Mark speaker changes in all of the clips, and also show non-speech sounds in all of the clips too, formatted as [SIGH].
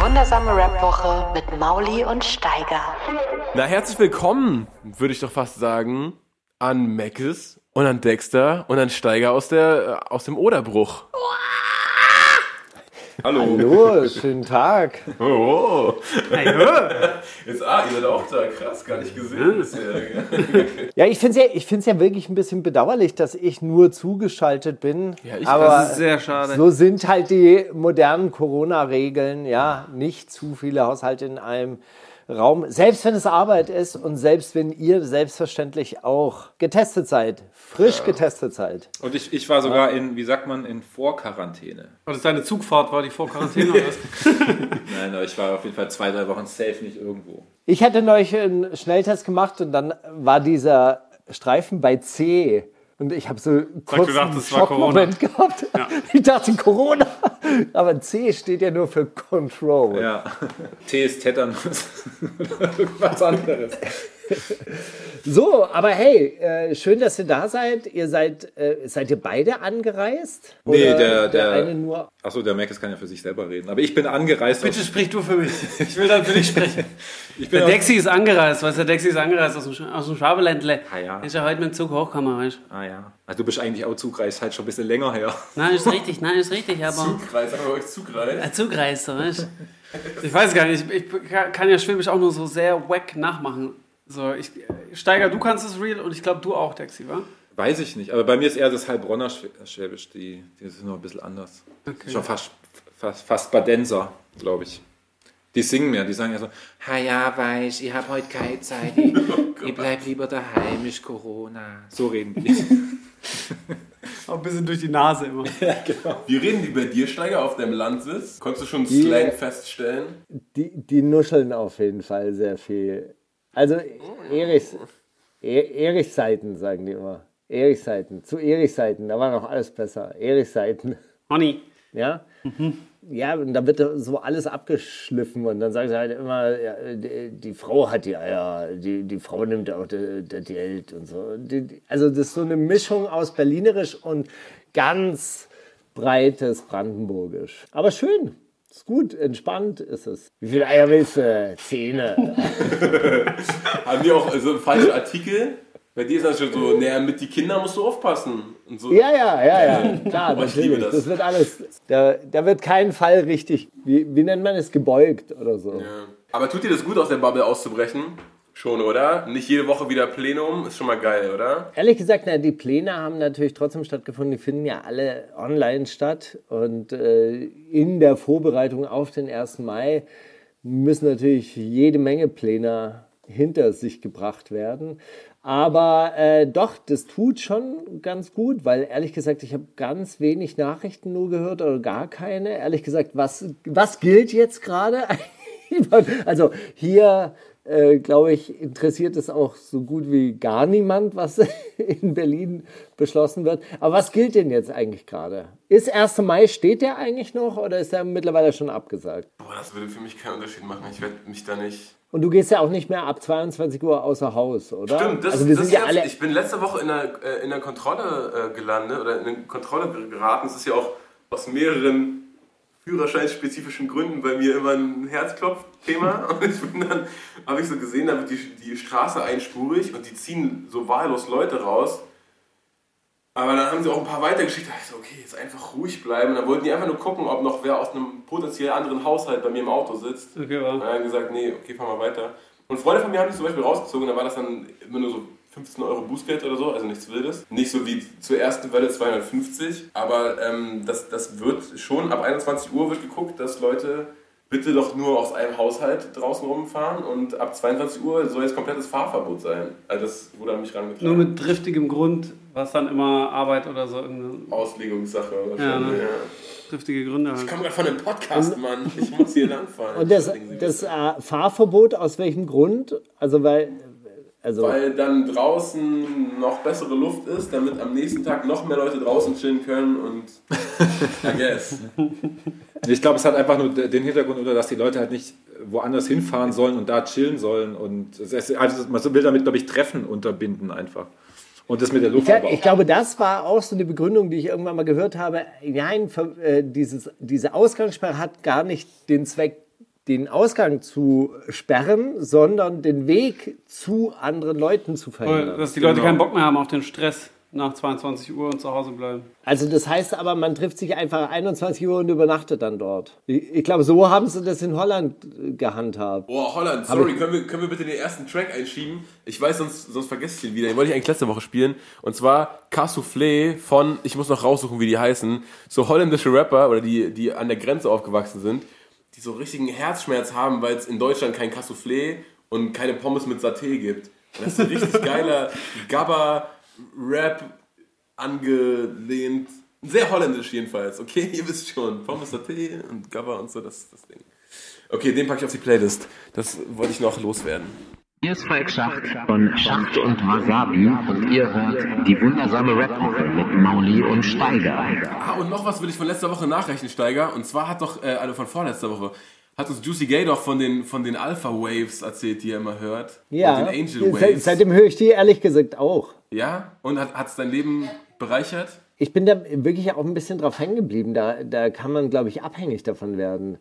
Speaker 1: Wundersame Rap-Woche mit Mauli und Steiger.
Speaker 2: Na, herzlich willkommen, würde ich doch fast sagen, an Meckes und an Dexter und an Steiger aus, der, äh, aus dem Oderbruch. Hallo.
Speaker 3: Hallo, schönen Tag.
Speaker 2: Oh. Jetzt, ah, ihr seid auch da. Krass, gar nicht gesehen bisher.
Speaker 3: Ja, ich finde es ja, ich find's ja wirklich ein bisschen bedauerlich, dass ich nur zugeschaltet bin.
Speaker 2: Ja, ich-
Speaker 3: aber
Speaker 2: das
Speaker 4: ist sehr schade.
Speaker 3: So sind halt die modernen Corona-Regeln. Ja, nicht zu viele Haushalte in einem Raum. Selbst wenn es Arbeit ist und selbst wenn ihr selbstverständlich auch getestet seid, frisch getestet seid.
Speaker 5: Und ich, ich war sogar in, wie sagt man, in Vorquarantäne.
Speaker 4: Und das deine Zugfahrt war die vor Quarantäne oder was? [LAUGHS] [LAUGHS]
Speaker 5: Nein, aber ich war auf jeden Fall zwei, drei Wochen safe nicht irgendwo.
Speaker 3: Ich hatte neulich einen Schnelltest gemacht und dann war dieser Streifen bei C. Und ich habe so kurz
Speaker 4: du dachtest,
Speaker 3: einen
Speaker 4: es war
Speaker 3: Schockmoment gehabt. [LAUGHS] Ich dachte Corona. Aber C steht ja nur für Control.
Speaker 5: Ja. T ist Tetanus. Oder irgendwas anderes.
Speaker 3: So, aber hey, äh, schön, dass ihr da seid. Ihr seid, äh, seid ihr beide angereist?
Speaker 5: Nee,
Speaker 3: Oder
Speaker 5: der, der,
Speaker 3: eine nur.
Speaker 5: Achso, der Mac kann ja für sich selber reden. Aber ich bin angereist.
Speaker 4: Bitte sprich du für mich. Ich will dann für dich sprechen. [LAUGHS]
Speaker 5: ich bin
Speaker 4: Der Dexi ist angereist, weißt du, der Dexi ist angereist aus dem, Sch- aus dem Schwabeländle.
Speaker 5: Ah, ja.
Speaker 4: Ist ja heute mit dem Zug hochgekommen, weißt du?
Speaker 5: Ah ja. Also du bist eigentlich auch Zugreist, halt schon ein bisschen länger her.
Speaker 4: Nein, ist richtig, nein, ist richtig, aber.
Speaker 2: Zugreis, haben wir euch Zugreis?
Speaker 4: Ein Zugreister, weißt du? Ich weiß gar nicht, ich, ich kann ja Schwäbisch auch nur so sehr wack nachmachen. So, ich, Steiger, du kannst es real und ich glaube, du auch, Dexi, wa?
Speaker 5: Weiß ich nicht. Aber bei mir ist eher das Heilbronner Schwä- Schwäbisch. Die, die sind noch ein bisschen anders.
Speaker 4: Okay.
Speaker 5: Schon fast, fast, fast Badenser, glaube ich. Die singen mehr, die sagen ja so, ha ja, weiß, ich habe heute keine Zeit, ich, [LAUGHS] ich bleib lieber daheim, ist Corona. So reden die. [LAUGHS]
Speaker 4: Auch ein bisschen durch die Nase immer. [LAUGHS]
Speaker 2: Wie reden die bei dir, Steiger, auf deinem Landsitz? Konntest du schon
Speaker 3: Die-
Speaker 2: Slang feststellen?
Speaker 3: Die, die nuscheln auf jeden Fall sehr viel. Also Erichs, E- Erichsseiten, sagen die immer. Erichsseiten. Zu Erichsseiten, da war noch alles besser. Erichsseiten.
Speaker 4: Honey.
Speaker 3: Ja? Ja, und da wird so alles abgeschliffen und dann sagen sie halt immer, ja, die, die Frau hat die Eier, die, die Frau nimmt auch das Geld und so. Die, die- also das ist so eine Mischung aus Berlinerisch und ganz breites Brandenburgisch. Aber schön, ist gut, entspannt ist es. Wie viele Eier willst du? Zähne. [LAUGHS]
Speaker 2: Haben die auch so falsche Artikel? Bei dir ist das schon so, naja, mit die Kinder musst du aufpassen. Und so.
Speaker 3: Ja, ja, ja, ja, klar,
Speaker 2: ich liebe
Speaker 3: natürlich.
Speaker 2: das.
Speaker 3: Das. wird alles, da, da wird kein Fall richtig, wie, wie nennt man es, gebeugt oder so.
Speaker 2: Ja. Aber tut dir das gut, aus der Bubble auszubrechen? Schon, oder? Nicht jede Woche wieder Plenum, ist schon mal geil, oder?
Speaker 3: Ehrlich gesagt, na, die Pläne haben natürlich trotzdem stattgefunden. Die finden ja alle online statt. Und äh, in der Vorbereitung auf den 1. Mai müssen natürlich jede Menge Pläne hinter sich gebracht werden. Aber äh, doch, das tut schon ganz gut, weil ehrlich gesagt, ich habe ganz wenig Nachrichten nur gehört oder gar keine. Ehrlich gesagt, was, was gilt jetzt gerade? [LAUGHS] also hier, äh, glaube ich, interessiert es auch so gut wie gar niemand, was [LAUGHS] in Berlin beschlossen wird. Aber was gilt denn jetzt eigentlich gerade? Ist 1. Mai, steht der eigentlich noch oder ist der mittlerweile schon abgesagt?
Speaker 2: Boah, das würde für mich keinen Unterschied machen. Ich werde mich da nicht.
Speaker 3: Und du gehst ja auch nicht mehr ab 22 Uhr außer Haus, oder?
Speaker 2: Stimmt, das,
Speaker 3: also wir
Speaker 2: das
Speaker 3: sind ja alle.
Speaker 2: Ich bin letzte Woche in der, äh, in der Kontrolle äh, gelandet oder in eine Kontrolle geraten. Es ist ja auch aus mehreren führerscheinspezifischen Gründen bei mir immer ein Herzklopfthema. [LAUGHS] Und ich bin dann, habe ich so gesehen, da wird die, die Straße einspurig und die ziehen so wahllos Leute raus. Aber dann haben sie auch ein paar weitergeschickt. Da ich so, okay, jetzt einfach ruhig bleiben. Und dann wollten die einfach nur gucken, ob noch wer aus einem potenziell anderen Haushalt bei mir im Auto sitzt.
Speaker 4: Okay,
Speaker 2: Und
Speaker 4: wa?
Speaker 2: dann haben gesagt, nee, okay, fahren wir weiter. Und Freunde von mir haben mich zum Beispiel rausgezogen, da war das dann immer nur so 15 Euro Bußgeld oder so, also nichts Wildes. Nicht so wie zur ersten Welle 250, aber ähm, das, das wird schon ab 21 Uhr wird geguckt, dass Leute bitte doch nur aus einem Haushalt draußen rumfahren und ab 22 Uhr soll jetzt komplettes Fahrverbot sein. Also das wurde an mich
Speaker 4: Nur
Speaker 2: rangetragen.
Speaker 4: mit driftigem Grund, was dann immer Arbeit oder so. irgendeine-
Speaker 2: Auslegungssache wahrscheinlich.
Speaker 4: Ja, ne?
Speaker 2: Ja,
Speaker 4: triftige Gründe
Speaker 2: Ich
Speaker 4: halt.
Speaker 2: komme gerade von einem Podcast, Mann. Ich muss hier langfahren.
Speaker 3: Und das, das
Speaker 2: bitte.
Speaker 3: äh, Fahrverbot aus welchem Grund? Also weil, also
Speaker 2: Weil dann draußen noch bessere Luft ist, damit am nächsten Tag noch mehr Leute draußen chillen können und [LAUGHS] I guess.
Speaker 5: Ich glaube, es hat einfach nur den Hintergrund, oder dass die Leute halt nicht woanders hinfahren sollen und da chillen sollen. Und also man will damit, glaube ich, Treffen unterbinden einfach. Und das mit der Luft
Speaker 3: ich, ich glaube, das war auch so eine Begründung, die ich irgendwann mal gehört habe. Nein, äh, dieses, diese Ausgangssperre hat gar nicht den Zweck, den Ausgang zu sperren, sondern den Weg zu anderen Leuten zu verhindern.
Speaker 4: Dass die Leute
Speaker 2: Genau.
Speaker 4: keinen Bock mehr haben auf den Stress nach 22 Uhr und zu Hause bleiben.
Speaker 3: Also das heißt aber, man trifft sich einfach 21 Uhr und übernachtet dann dort. Ich, ich glaube, so haben sie das in Holland äh, gehandhabt.
Speaker 2: Boah, Holland, sorry, können wir, können wir bitte den ersten Track einschieben? Ich weiß, sonst, sonst vergesse ich ihn wieder. Den wollte ich eigentlich letzte Woche spielen. Und zwar Cassoufflé von, ich muss noch raussuchen, wie die heißen, so holländische Rapper oder die, die an der Grenze aufgewachsen sind, die so richtigen Herzschmerz haben, weil es in Deutschland kein Cassoufflé und keine Pommes mit Saté gibt. Und das ist ein richtig [LAUGHS] geiler Gabba-Rap angelehnt. Sehr holländisch jedenfalls, okay? [LAUGHS] Ihr wisst schon. Pommes Saté und Gabba und so, das ist das Ding. Okay, den packe ich auf die Playlist. Das wollte ich noch loswerden.
Speaker 6: Hier ist Falk Schacht von Schacht und Wasabi und ihr hört die wundersame Rap-Woche mit Mauli und Steiger.
Speaker 2: Ah, und noch was will ich von letzter Woche nachrechnen, Steiger. Und zwar hat doch, äh, also von vorletzter Woche, hat uns Juicy Gay doch von den, von den Alpha Waves erzählt, die er immer hört.
Speaker 3: Ja,
Speaker 2: Und den Angel Waves.
Speaker 3: seitdem höre ich die ehrlich gesagt auch.
Speaker 2: ja, und hat es dein Leben bereichert?
Speaker 3: Ich bin da wirklich auch ein bisschen drauf hängen geblieben. Da, da kann man, glaube ich, abhängig davon werden.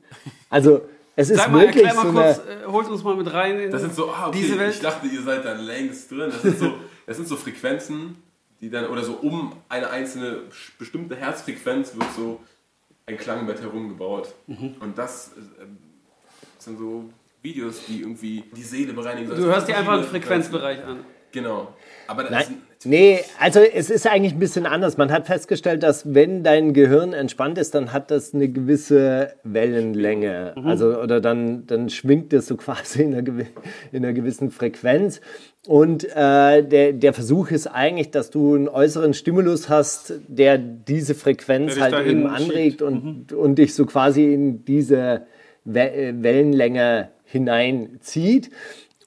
Speaker 3: Also, es ist
Speaker 4: Sag mal,
Speaker 3: wirklich
Speaker 4: erklär
Speaker 3: so
Speaker 4: mal
Speaker 3: eine.
Speaker 4: kurz, äh, holt uns mal mit rein in
Speaker 2: Das sind so, ah, okay,
Speaker 4: diese Welt.
Speaker 2: ich dachte, ihr seid da längst drin. Das sind so, das sind so Frequenzen, die dann, oder so um eine einzelne bestimmte Herzfrequenz wird so ein Klangbett herumgebaut.
Speaker 4: Mhm.
Speaker 2: Und das äh, sind so Videos, die irgendwie die Seele bereinigen.
Speaker 4: Du hörst dir einfach einen Frequenzbereich an.
Speaker 2: Genau. Aber das
Speaker 3: Nein,
Speaker 2: sind,
Speaker 3: nee, also es ist eigentlich ein bisschen anders. Man hat festgestellt, dass wenn dein Gehirn entspannt ist, dann hat das eine gewisse Wellenlänge. Also oder dann, dann schwingt es so [LAUGHS] quasi in einer, gewi- in einer gewissen Frequenz. Und äh, der, der Versuch ist eigentlich, dass du einen äußeren Stimulus hast, der diese Frequenz
Speaker 4: Der
Speaker 3: halt eben anregt und, und dich so quasi in diese We Wellenlänge hineinzieht.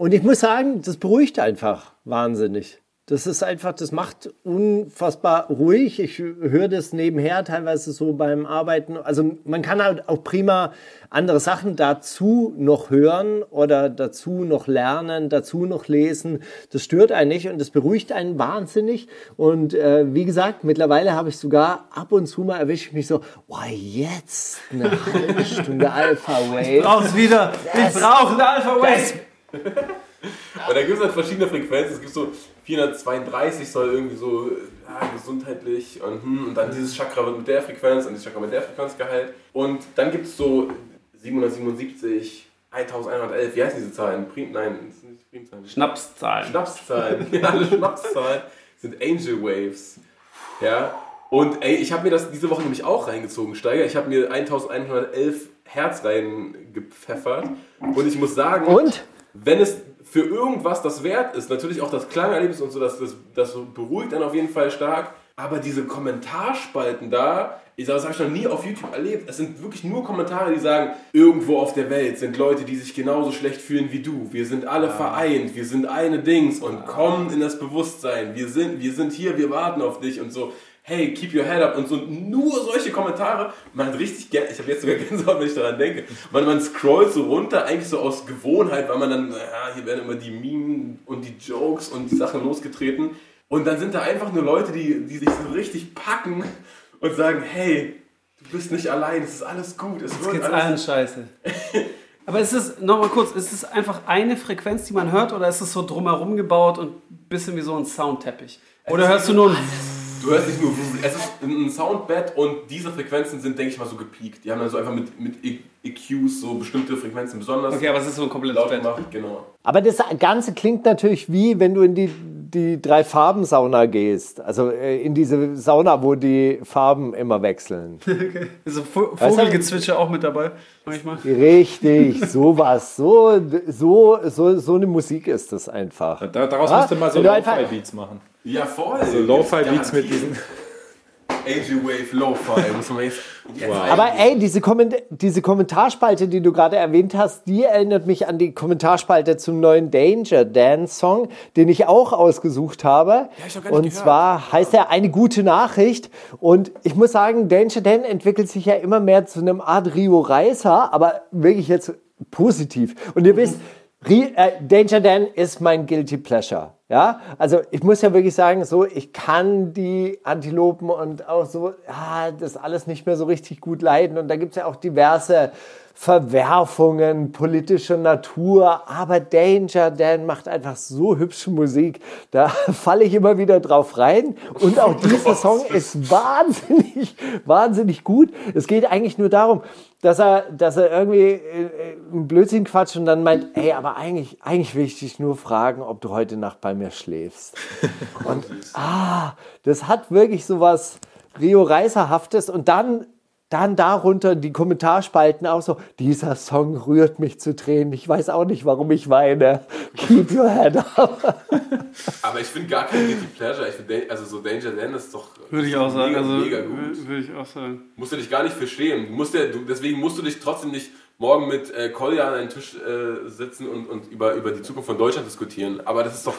Speaker 3: Und ich muss sagen, das beruhigt einfach wahnsinnig. Das ist einfach, das macht unfassbar ruhig. Ich höre das nebenher teilweise so beim Arbeiten. Also man kann halt auch prima andere Sachen dazu noch hören oder dazu noch lernen, dazu noch lesen. Das stört einen nicht und das beruhigt einen wahnsinnig. Und äh, wie gesagt, mittlerweile habe ich sogar ab und zu mal erwische ich mich so, oh, jetzt eine halbe Stunde Alpha Wave.
Speaker 4: Brauch's wieder. Ich brauche eine Alpha Wave. [LAUGHS]
Speaker 2: Und da gibt es halt verschiedene Frequenzen. Es gibt so 432 soll irgendwie so ja, gesundheitlich und, hm, und dann dieses Chakra wird mit der Frequenz und dieses Chakra mit der Frequenz geheilt. Und dann gibt es so 777, 1111, wie heißen diese Zahlen? Prim, nein, das sind nicht Primzahlen.
Speaker 4: Schnapszahlen.
Speaker 2: Schnapszahlen. [LAUGHS] ja, alle Schnapszahlen sind Angel Waves. Ja. Und ey, ich habe mir das diese Woche nämlich auch reingezogen, Steiger. Ich habe mir 1111 Herz reingepfeffert. Und ich muss sagen,
Speaker 3: Und?
Speaker 2: Wenn es für irgendwas das wert ist, natürlich auch das Klangerlebnis und so, das, das, das beruhigt dann auf jeden Fall stark. Aber diese Kommentarspalten da, ich sag, das habe ich noch nie auf YouTube erlebt. Es sind wirklich nur Kommentare, die sagen, irgendwo auf der Welt sind Leute, die sich genauso schlecht fühlen wie du. Wir sind alle vereint, wir sind eine Dings und kommen in das Bewusstsein. Wir sind, wir sind hier, wir warten auf dich und so. Hey, keep your head up und so. Nur solche Kommentare. Man hat richtig gern, ich habe jetzt sogar [LAUGHS] Gänsehaut, wenn ich daran denke. Man, man scrollt so runter, eigentlich so aus Gewohnheit, weil man dann, ja, hier werden immer die Meme und die Jokes und die Sachen losgetreten. Und dann sind da einfach nur Leute, die, die sich so richtig packen und sagen, hey, du bist nicht allein, es ist alles gut. Es wird
Speaker 4: geht's
Speaker 2: alles
Speaker 4: allen scheiße. [LAUGHS] Aber ist es, nochmal kurz, ist es einfach eine Frequenz, die man hört, oder ist es so drumherum gebaut und ein bisschen wie so ein Soundteppich? Oder hörst du nur ein.
Speaker 2: Du hörst nicht nur, es ist ein Soundbed und diese Frequenzen sind, denke ich mal, so gepiekt. Die haben dann so einfach mit, mit E- EQs so bestimmte Frequenzen besonders
Speaker 4: Okay, aber es ist so ein komplettes
Speaker 2: laut
Speaker 4: Bett.
Speaker 2: gemacht. Genau.
Speaker 3: Aber das Ganze klingt natürlich wie, wenn du in die, die Drei-Farben-Sauna gehst. Also äh, in diese Sauna, wo die Farben immer wechseln. [LAUGHS]
Speaker 4: Ist so Vo-
Speaker 3: Weißt du-
Speaker 4: Vogelgezwitscher auch mit dabei, manchmal.
Speaker 3: Richtig, sowas. So, so, so, so eine Musik ist das einfach.
Speaker 5: Da, daraus
Speaker 3: Ah,
Speaker 5: musst du mal so Lo-Fi-Beats machen.
Speaker 2: Ja, voll.
Speaker 5: So Lo-Fi-Beats mit
Speaker 2: Garantiert.
Speaker 5: diesen. [LAUGHS]
Speaker 2: AG Wave Lo-Fi, muss man jetzt. jetzt
Speaker 3: Aber ey, diese, Komment diese Kommentarspalte, die du gerade erwähnt hast, die erinnert mich an die Kommentarspalte zum neuen Danger Dance Song, den ich auch ausgesucht habe.
Speaker 2: ich hab gar nicht
Speaker 3: Und
Speaker 2: gehört.
Speaker 3: zwar heißt er eine gute Nachricht. Und ich muss sagen, Danger Dan entwickelt sich ja immer mehr zu einem Art Rio Reiser, aber wirklich jetzt positiv. Und ihr wisst, Ri- äh, Danger Dan ist mein Guilty Pleasure. Ja, also ich muss ja wirklich sagen, so ich kann die Antilopen und auch so, ja, das alles nicht mehr so richtig gut leiden. Und da gibt's ja auch diverse Verwerfungen politischer Natur. Aber Danger Dan macht einfach so hübsche Musik. Da [LAUGHS] falle ich immer wieder drauf rein. Und auch dieser [LAUGHS] Song ist wahnsinnig, wahnsinnig gut. Es geht eigentlich nur darum, dass er, dass er irgendwie äh, äh, einen Blödsinn quatscht und dann meint, ey, aber eigentlich, eigentlich will ich dich nur fragen, ob du heute Nacht bei mir schläfst. [LAUGHS] Und ah, das hat wirklich so was Rio Reiserhaftes und dann dann darunter die Kommentarspalten auch so, dieser Song rührt mich zu Tränen. Ich weiß auch nicht, warum ich weine. Keep your head up. [LAUGHS]
Speaker 2: Aber ich finde gar kein Guilty Pleasure. Ich find, also so Danger Dan ist doch
Speaker 4: Würde ich auch sagen.
Speaker 2: mega,
Speaker 4: Also,
Speaker 2: mega gut.
Speaker 4: wür- würde ich auch sagen.
Speaker 2: Musst du dich gar nicht verstehen. Du musst ja, du, deswegen musst du dich trotzdem nicht morgen mit äh, Kolja an einen Tisch äh, sitzen und, und über, über die Zukunft von Deutschland diskutieren. Aber das ist doch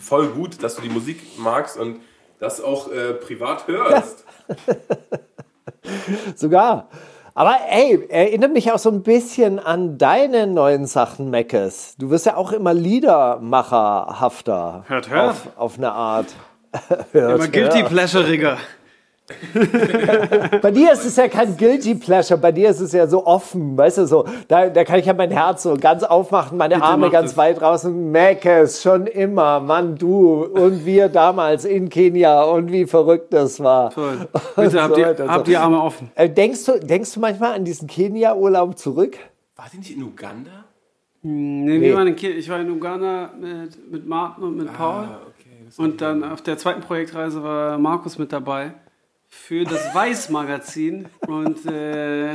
Speaker 2: voll gut, dass du die Musik magst und das auch äh, privat hörst. [LAUGHS]
Speaker 3: Sogar. Aber ey, erinnert mich auch so ein bisschen an deine neuen Sachen, Meckes. Du wirst ja auch immer Liedermacherhafter.
Speaker 4: Hört, hört.
Speaker 3: Auf, auf eine Art. [LAUGHS] hört,
Speaker 4: Immer Guilty
Speaker 3: hört.
Speaker 4: Pleasure-Rigger. [LAUGHS]
Speaker 3: Bei dir ist es ja kein Guilty Pleasure, bei dir ist es ja so offen, weißt du, so, da, da kann ich ja mein Herz so ganz aufmachen, meine
Speaker 4: Bitte
Speaker 3: Arme ganz
Speaker 4: das.
Speaker 3: weit draußen, Meckes, schon immer, Mann, du und wir damals in Kenia und wie verrückt das war.
Speaker 4: Toll. [LAUGHS] Bitte habt,
Speaker 3: So
Speaker 4: die,
Speaker 3: weiter, so.
Speaker 4: habt die Arme offen.
Speaker 3: Äh, denkst, du, denkst du manchmal an diesen Kenia-Urlaub zurück?
Speaker 2: War die nicht in Uganda?
Speaker 4: Nee, wir waren in. Ich war in Uganda mit, mit Martin und mit Paul.
Speaker 2: Ah, okay. Das
Speaker 4: Und dann auf der zweiten Projektreise war Markus mit dabei für das Weiß-Magazin. Und äh,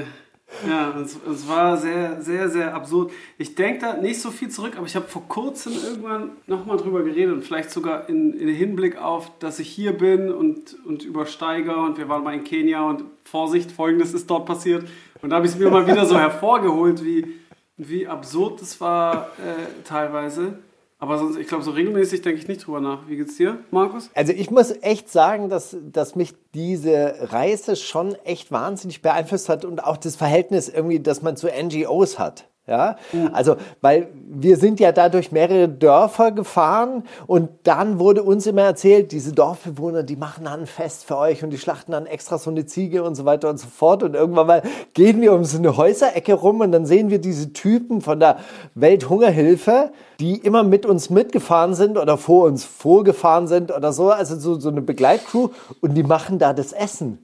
Speaker 4: ja, es, es war sehr, sehr, sehr absurd. Ich denke da nicht so viel zurück, aber ich habe vor kurzem irgendwann nochmal drüber geredet und vielleicht sogar in, in Hinblick auf, dass ich hier bin und, und übersteige und wir waren mal in Kenia und Vorsicht, folgendes ist dort passiert. Und da habe ich es mir mal wieder so [LAUGHS] hervorgeholt, wie, wie absurd das war äh, teilweise. Aber sonst, ich glaube, so regelmäßig denke ich nicht drüber nach. Wie geht's dir, Markus?
Speaker 3: Also ich muss echt sagen, dass, dass mich diese Reise schon echt wahnsinnig beeinflusst hat und auch das Verhältnis irgendwie, das man zu NGOs hat. Ja, also, weil wir sind ja da durch mehrere Dörfer gefahren und dann wurde uns immer erzählt, diese Dorfbewohner, die machen dann ein Fest für euch und die schlachten dann extra so eine Ziege und so weiter und so fort. Und irgendwann mal gehen wir um so eine Häuserecke rum und dann sehen wir diese Typen von der Welthungerhilfe, die immer mit uns mitgefahren sind oder vor uns vorgefahren sind oder so, also so, so eine Begleitcrew und die machen da das Essen.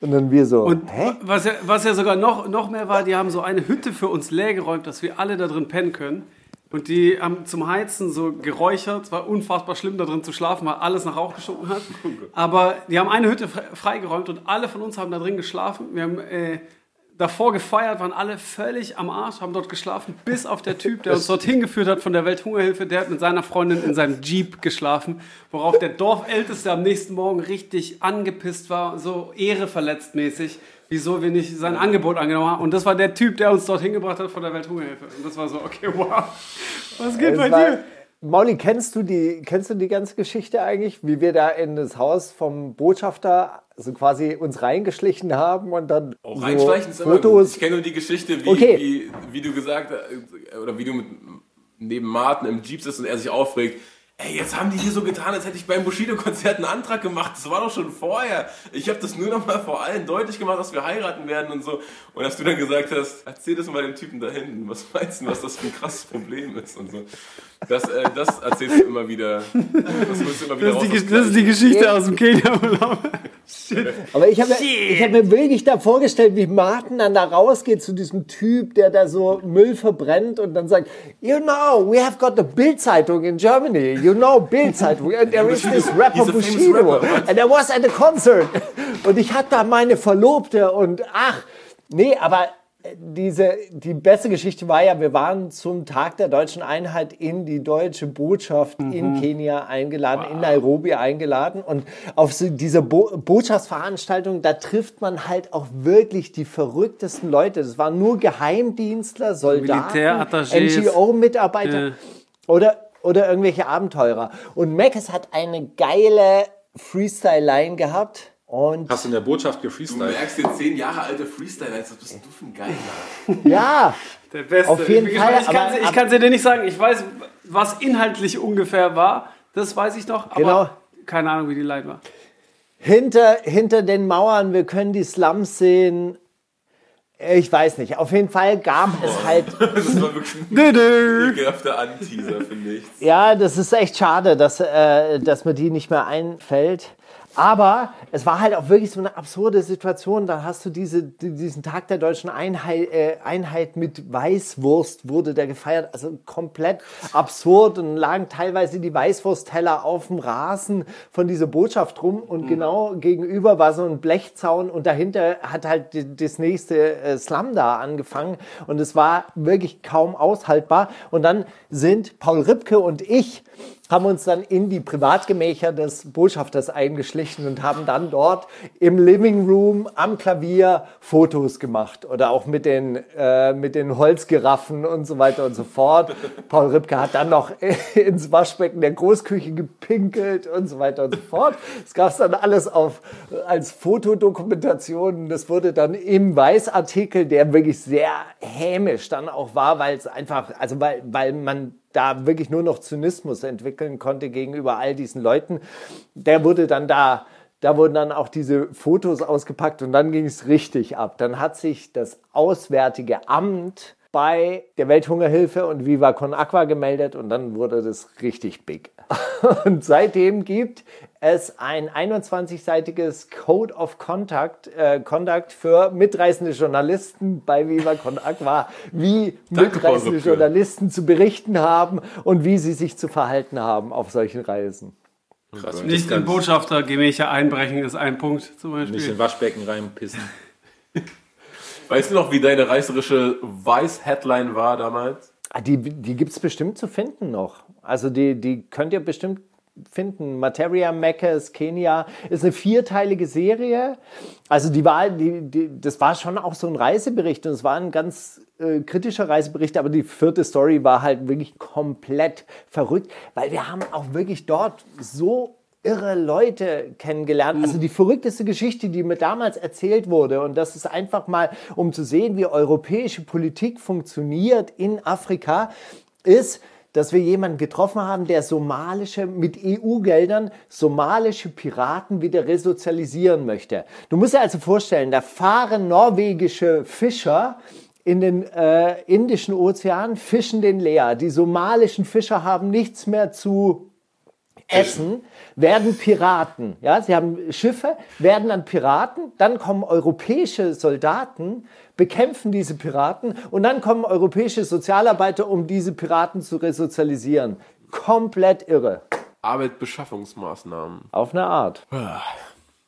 Speaker 3: Und dann wir so,
Speaker 4: Und
Speaker 3: hä?
Speaker 4: was ja, was ja sogar noch, noch mehr war, die haben so eine Hütte für uns leergeräumt, dass wir alle da drin pennen können. Und die haben zum Heizen so geräuchert. Es war unfassbar schlimm, da drin zu schlafen, weil alles nach Rauch gestunken hat. [LAUGHS] Aber die haben eine Hütte fre- freigeräumt und alle von uns haben da drin geschlafen. Wir haben äh, davor gefeiert, waren alle völlig am Arsch, haben dort geschlafen, bis auf der Typ, der uns dorthin geführt hat von der Welthungerhilfe. Der hat mit seiner Freundin in seinem Jeep geschlafen, worauf der Dorfälteste am nächsten Morgen richtig angepisst war, so ehreverletzt mäßig, wieso wir nicht sein Angebot angenommen haben. Und das war der Typ, der uns dorthin gebracht hat von der Welthungerhilfe. Und das war so, okay, wow, was geht
Speaker 3: Es
Speaker 4: bei dir?
Speaker 3: Molly, kennst du die, kennst du die ganze Geschichte eigentlich, wie wir da in das Haus vom Botschafter so quasi uns reingeschlichen haben und dann
Speaker 2: Auch
Speaker 3: so
Speaker 2: reinschleichen ist immer gut.
Speaker 3: Fotos.
Speaker 2: Ich kenne nur die Geschichte, wie,
Speaker 3: Okay.
Speaker 2: wie, wie du gesagt hast, oder wie du mit, neben Martin im Jeep sitzt und er sich aufregt. Ey, jetzt haben die hier so getan, als hätte ich beim Bushido-Konzert einen Antrag gemacht. Das war doch schon vorher. Ich habe das nur noch mal vor allen deutlich gemacht, dass wir heiraten werden und so. Und dass du dann gesagt hast, erzähl das mal dem Typen da hinten. Was meinst du, was das für ein krasses Problem ist und so. Das, äh, das erzählst du immer wieder. Das immer wieder
Speaker 4: Das ist, die, das ist die Geschichte aus dem Kenia-Urlaub.
Speaker 3: Aber ich habe ich hab mir wirklich da vorgestellt, wie Martin dann da rausgeht zu diesem Typ, der da so Müll verbrennt und dann sagt, you know, we have got the Bild-Zeitung in Germany. You know, Bild-Zeitung. And there is this rapper Bushido.
Speaker 2: rapper?
Speaker 3: And I was at a concert. Und ich hatte da meine Verlobte und ach, nee, aber diese, die beste Geschichte war ja, wir waren zum Tag der deutschen Einheit in die deutsche Botschaft in Kenia eingeladen, in Nairobi eingeladen. Und auf so dieser Bo Botschaftsveranstaltung, da trifft man halt auch wirklich die verrücktesten Leute. Das waren nur Geheimdienstler, Soldaten. NGO-Mitarbeiter
Speaker 4: Ja.
Speaker 3: oder, oder irgendwelche Abenteurer. Und Mackes hat eine geile Freestyle-Line gehabt. Und
Speaker 5: Hast du in der Botschaft
Speaker 2: Du
Speaker 5: gefreestylt?
Speaker 2: merkst den zehn Jahre alte Freestyle, was bist du für ein Geiler? [LAUGHS]
Speaker 3: ja,
Speaker 4: Der Beste.
Speaker 3: Auf jeden
Speaker 4: ich
Speaker 3: Fall,
Speaker 4: gespannt. Ich kann
Speaker 3: aber-
Speaker 4: ich kann's dir nicht sagen. Ich weiß, was inhaltlich ungefähr war. Das weiß ich noch. Aber
Speaker 3: Genau.
Speaker 4: keine Ahnung, wie die Line war.
Speaker 3: hinter, hinter den Mauern, wir können die Slums sehen. Ich weiß nicht. Auf jeden Fall gab es halt. [LAUGHS]
Speaker 2: Das war wirklich ein ekelhafter Anteaser, finde ich.
Speaker 3: Ja, das ist echt schade, dass, äh, dass mir die nicht mehr einfällt. Aber es war halt auch wirklich so eine absurde Situation. Da hast du diese, die- diesen Tag der deutschen Einheit, äh, Einheit mit Weißwurst wurde der gefeiert. Also komplett absurd und lagen teilweise die Weißwurstteller auf dem Rasen von dieser Botschaft rum und genau gegenüber war so ein Blechzaun und dahinter hat halt die- das nächste äh, Slum da angefangen und es war wirklich kaum aushaltbar. Und dann sind Paul Ripke und ich haben uns dann in die Privatgemächer des Botschafters eingeschlichen und haben dann dort im Living Room am Klavier Fotos gemacht oder auch mit den, äh, mit den Holzgiraffen und so weiter und so fort. Paul Ripke hat dann noch [LAUGHS] ins Waschbecken der Großküche gepinkelt und so weiter und so fort. Das gab es dann alles auf, als Fotodokumentation. Das wurde dann im Weißartikel, der wirklich sehr hämisch dann auch war, weil es einfach, also weil, weil man da wirklich nur noch Zynismus entwickeln konnte gegenüber all diesen Leuten. Der wurde dann da, da wurden dann auch diese Fotos ausgepackt und dann ging es richtig ab. Dann hat sich das Auswärtige Amt bei der Welthungerhilfe und Viva Con Aqua gemeldet und dann wurde das richtig big. [LAUGHS] Und seitdem gibt es ein 21-seitiges Code of Contact, äh, Conduct für mitreißende Journalisten bei Viva Con Aqua, wie
Speaker 2: Danke,
Speaker 3: mitreißende. Journalisten zu berichten haben und wie sie sich zu verhalten haben auf solchen Reisen.
Speaker 5: Krass,
Speaker 4: Nicht in Botschafter Gemächer einbrechen ist ein Punkt zum
Speaker 5: Nicht
Speaker 4: Beispiel.
Speaker 5: in Waschbecken reinpissen. [LAUGHS]
Speaker 2: Weißt du noch, wie deine reißerische Weiß-Headline war damals?
Speaker 3: Ah, Die, die gibt es bestimmt zu finden noch. Also die, die könnt ihr bestimmt finden. Materia Meccas Kenia ist eine vierteilige Serie. Also die war, die, die, das war schon auch so ein Reisebericht und es war ein ganz äh, kritischer Reisebericht, aber die vierte Story war halt wirklich komplett verrückt, weil wir haben auch wirklich dort so irre Leute kennengelernt. Also die verrückteste Geschichte, die mir damals erzählt wurde, und das ist einfach mal, um zu sehen, wie europäische Politik funktioniert in Afrika, ist, dass wir jemanden getroffen haben, der somalische, mit EU-Geldern somalische Piraten wieder resozialisieren möchte. Du musst dir also vorstellen, da fahren norwegische Fischer in den äh, Indischen Ozean, fischen den leer. Die somalischen Fischer haben nichts mehr zu essen, werden Piraten. Ja, sie haben Schiffe, werden dann Piraten, dann kommen europäische Soldaten, bekämpfen diese Piraten und dann kommen europäische Sozialarbeiter, um diese Piraten zu resozialisieren. Komplett irre.
Speaker 2: Arbeitbeschaffungsmaßnahmen.
Speaker 3: Auf eine Art.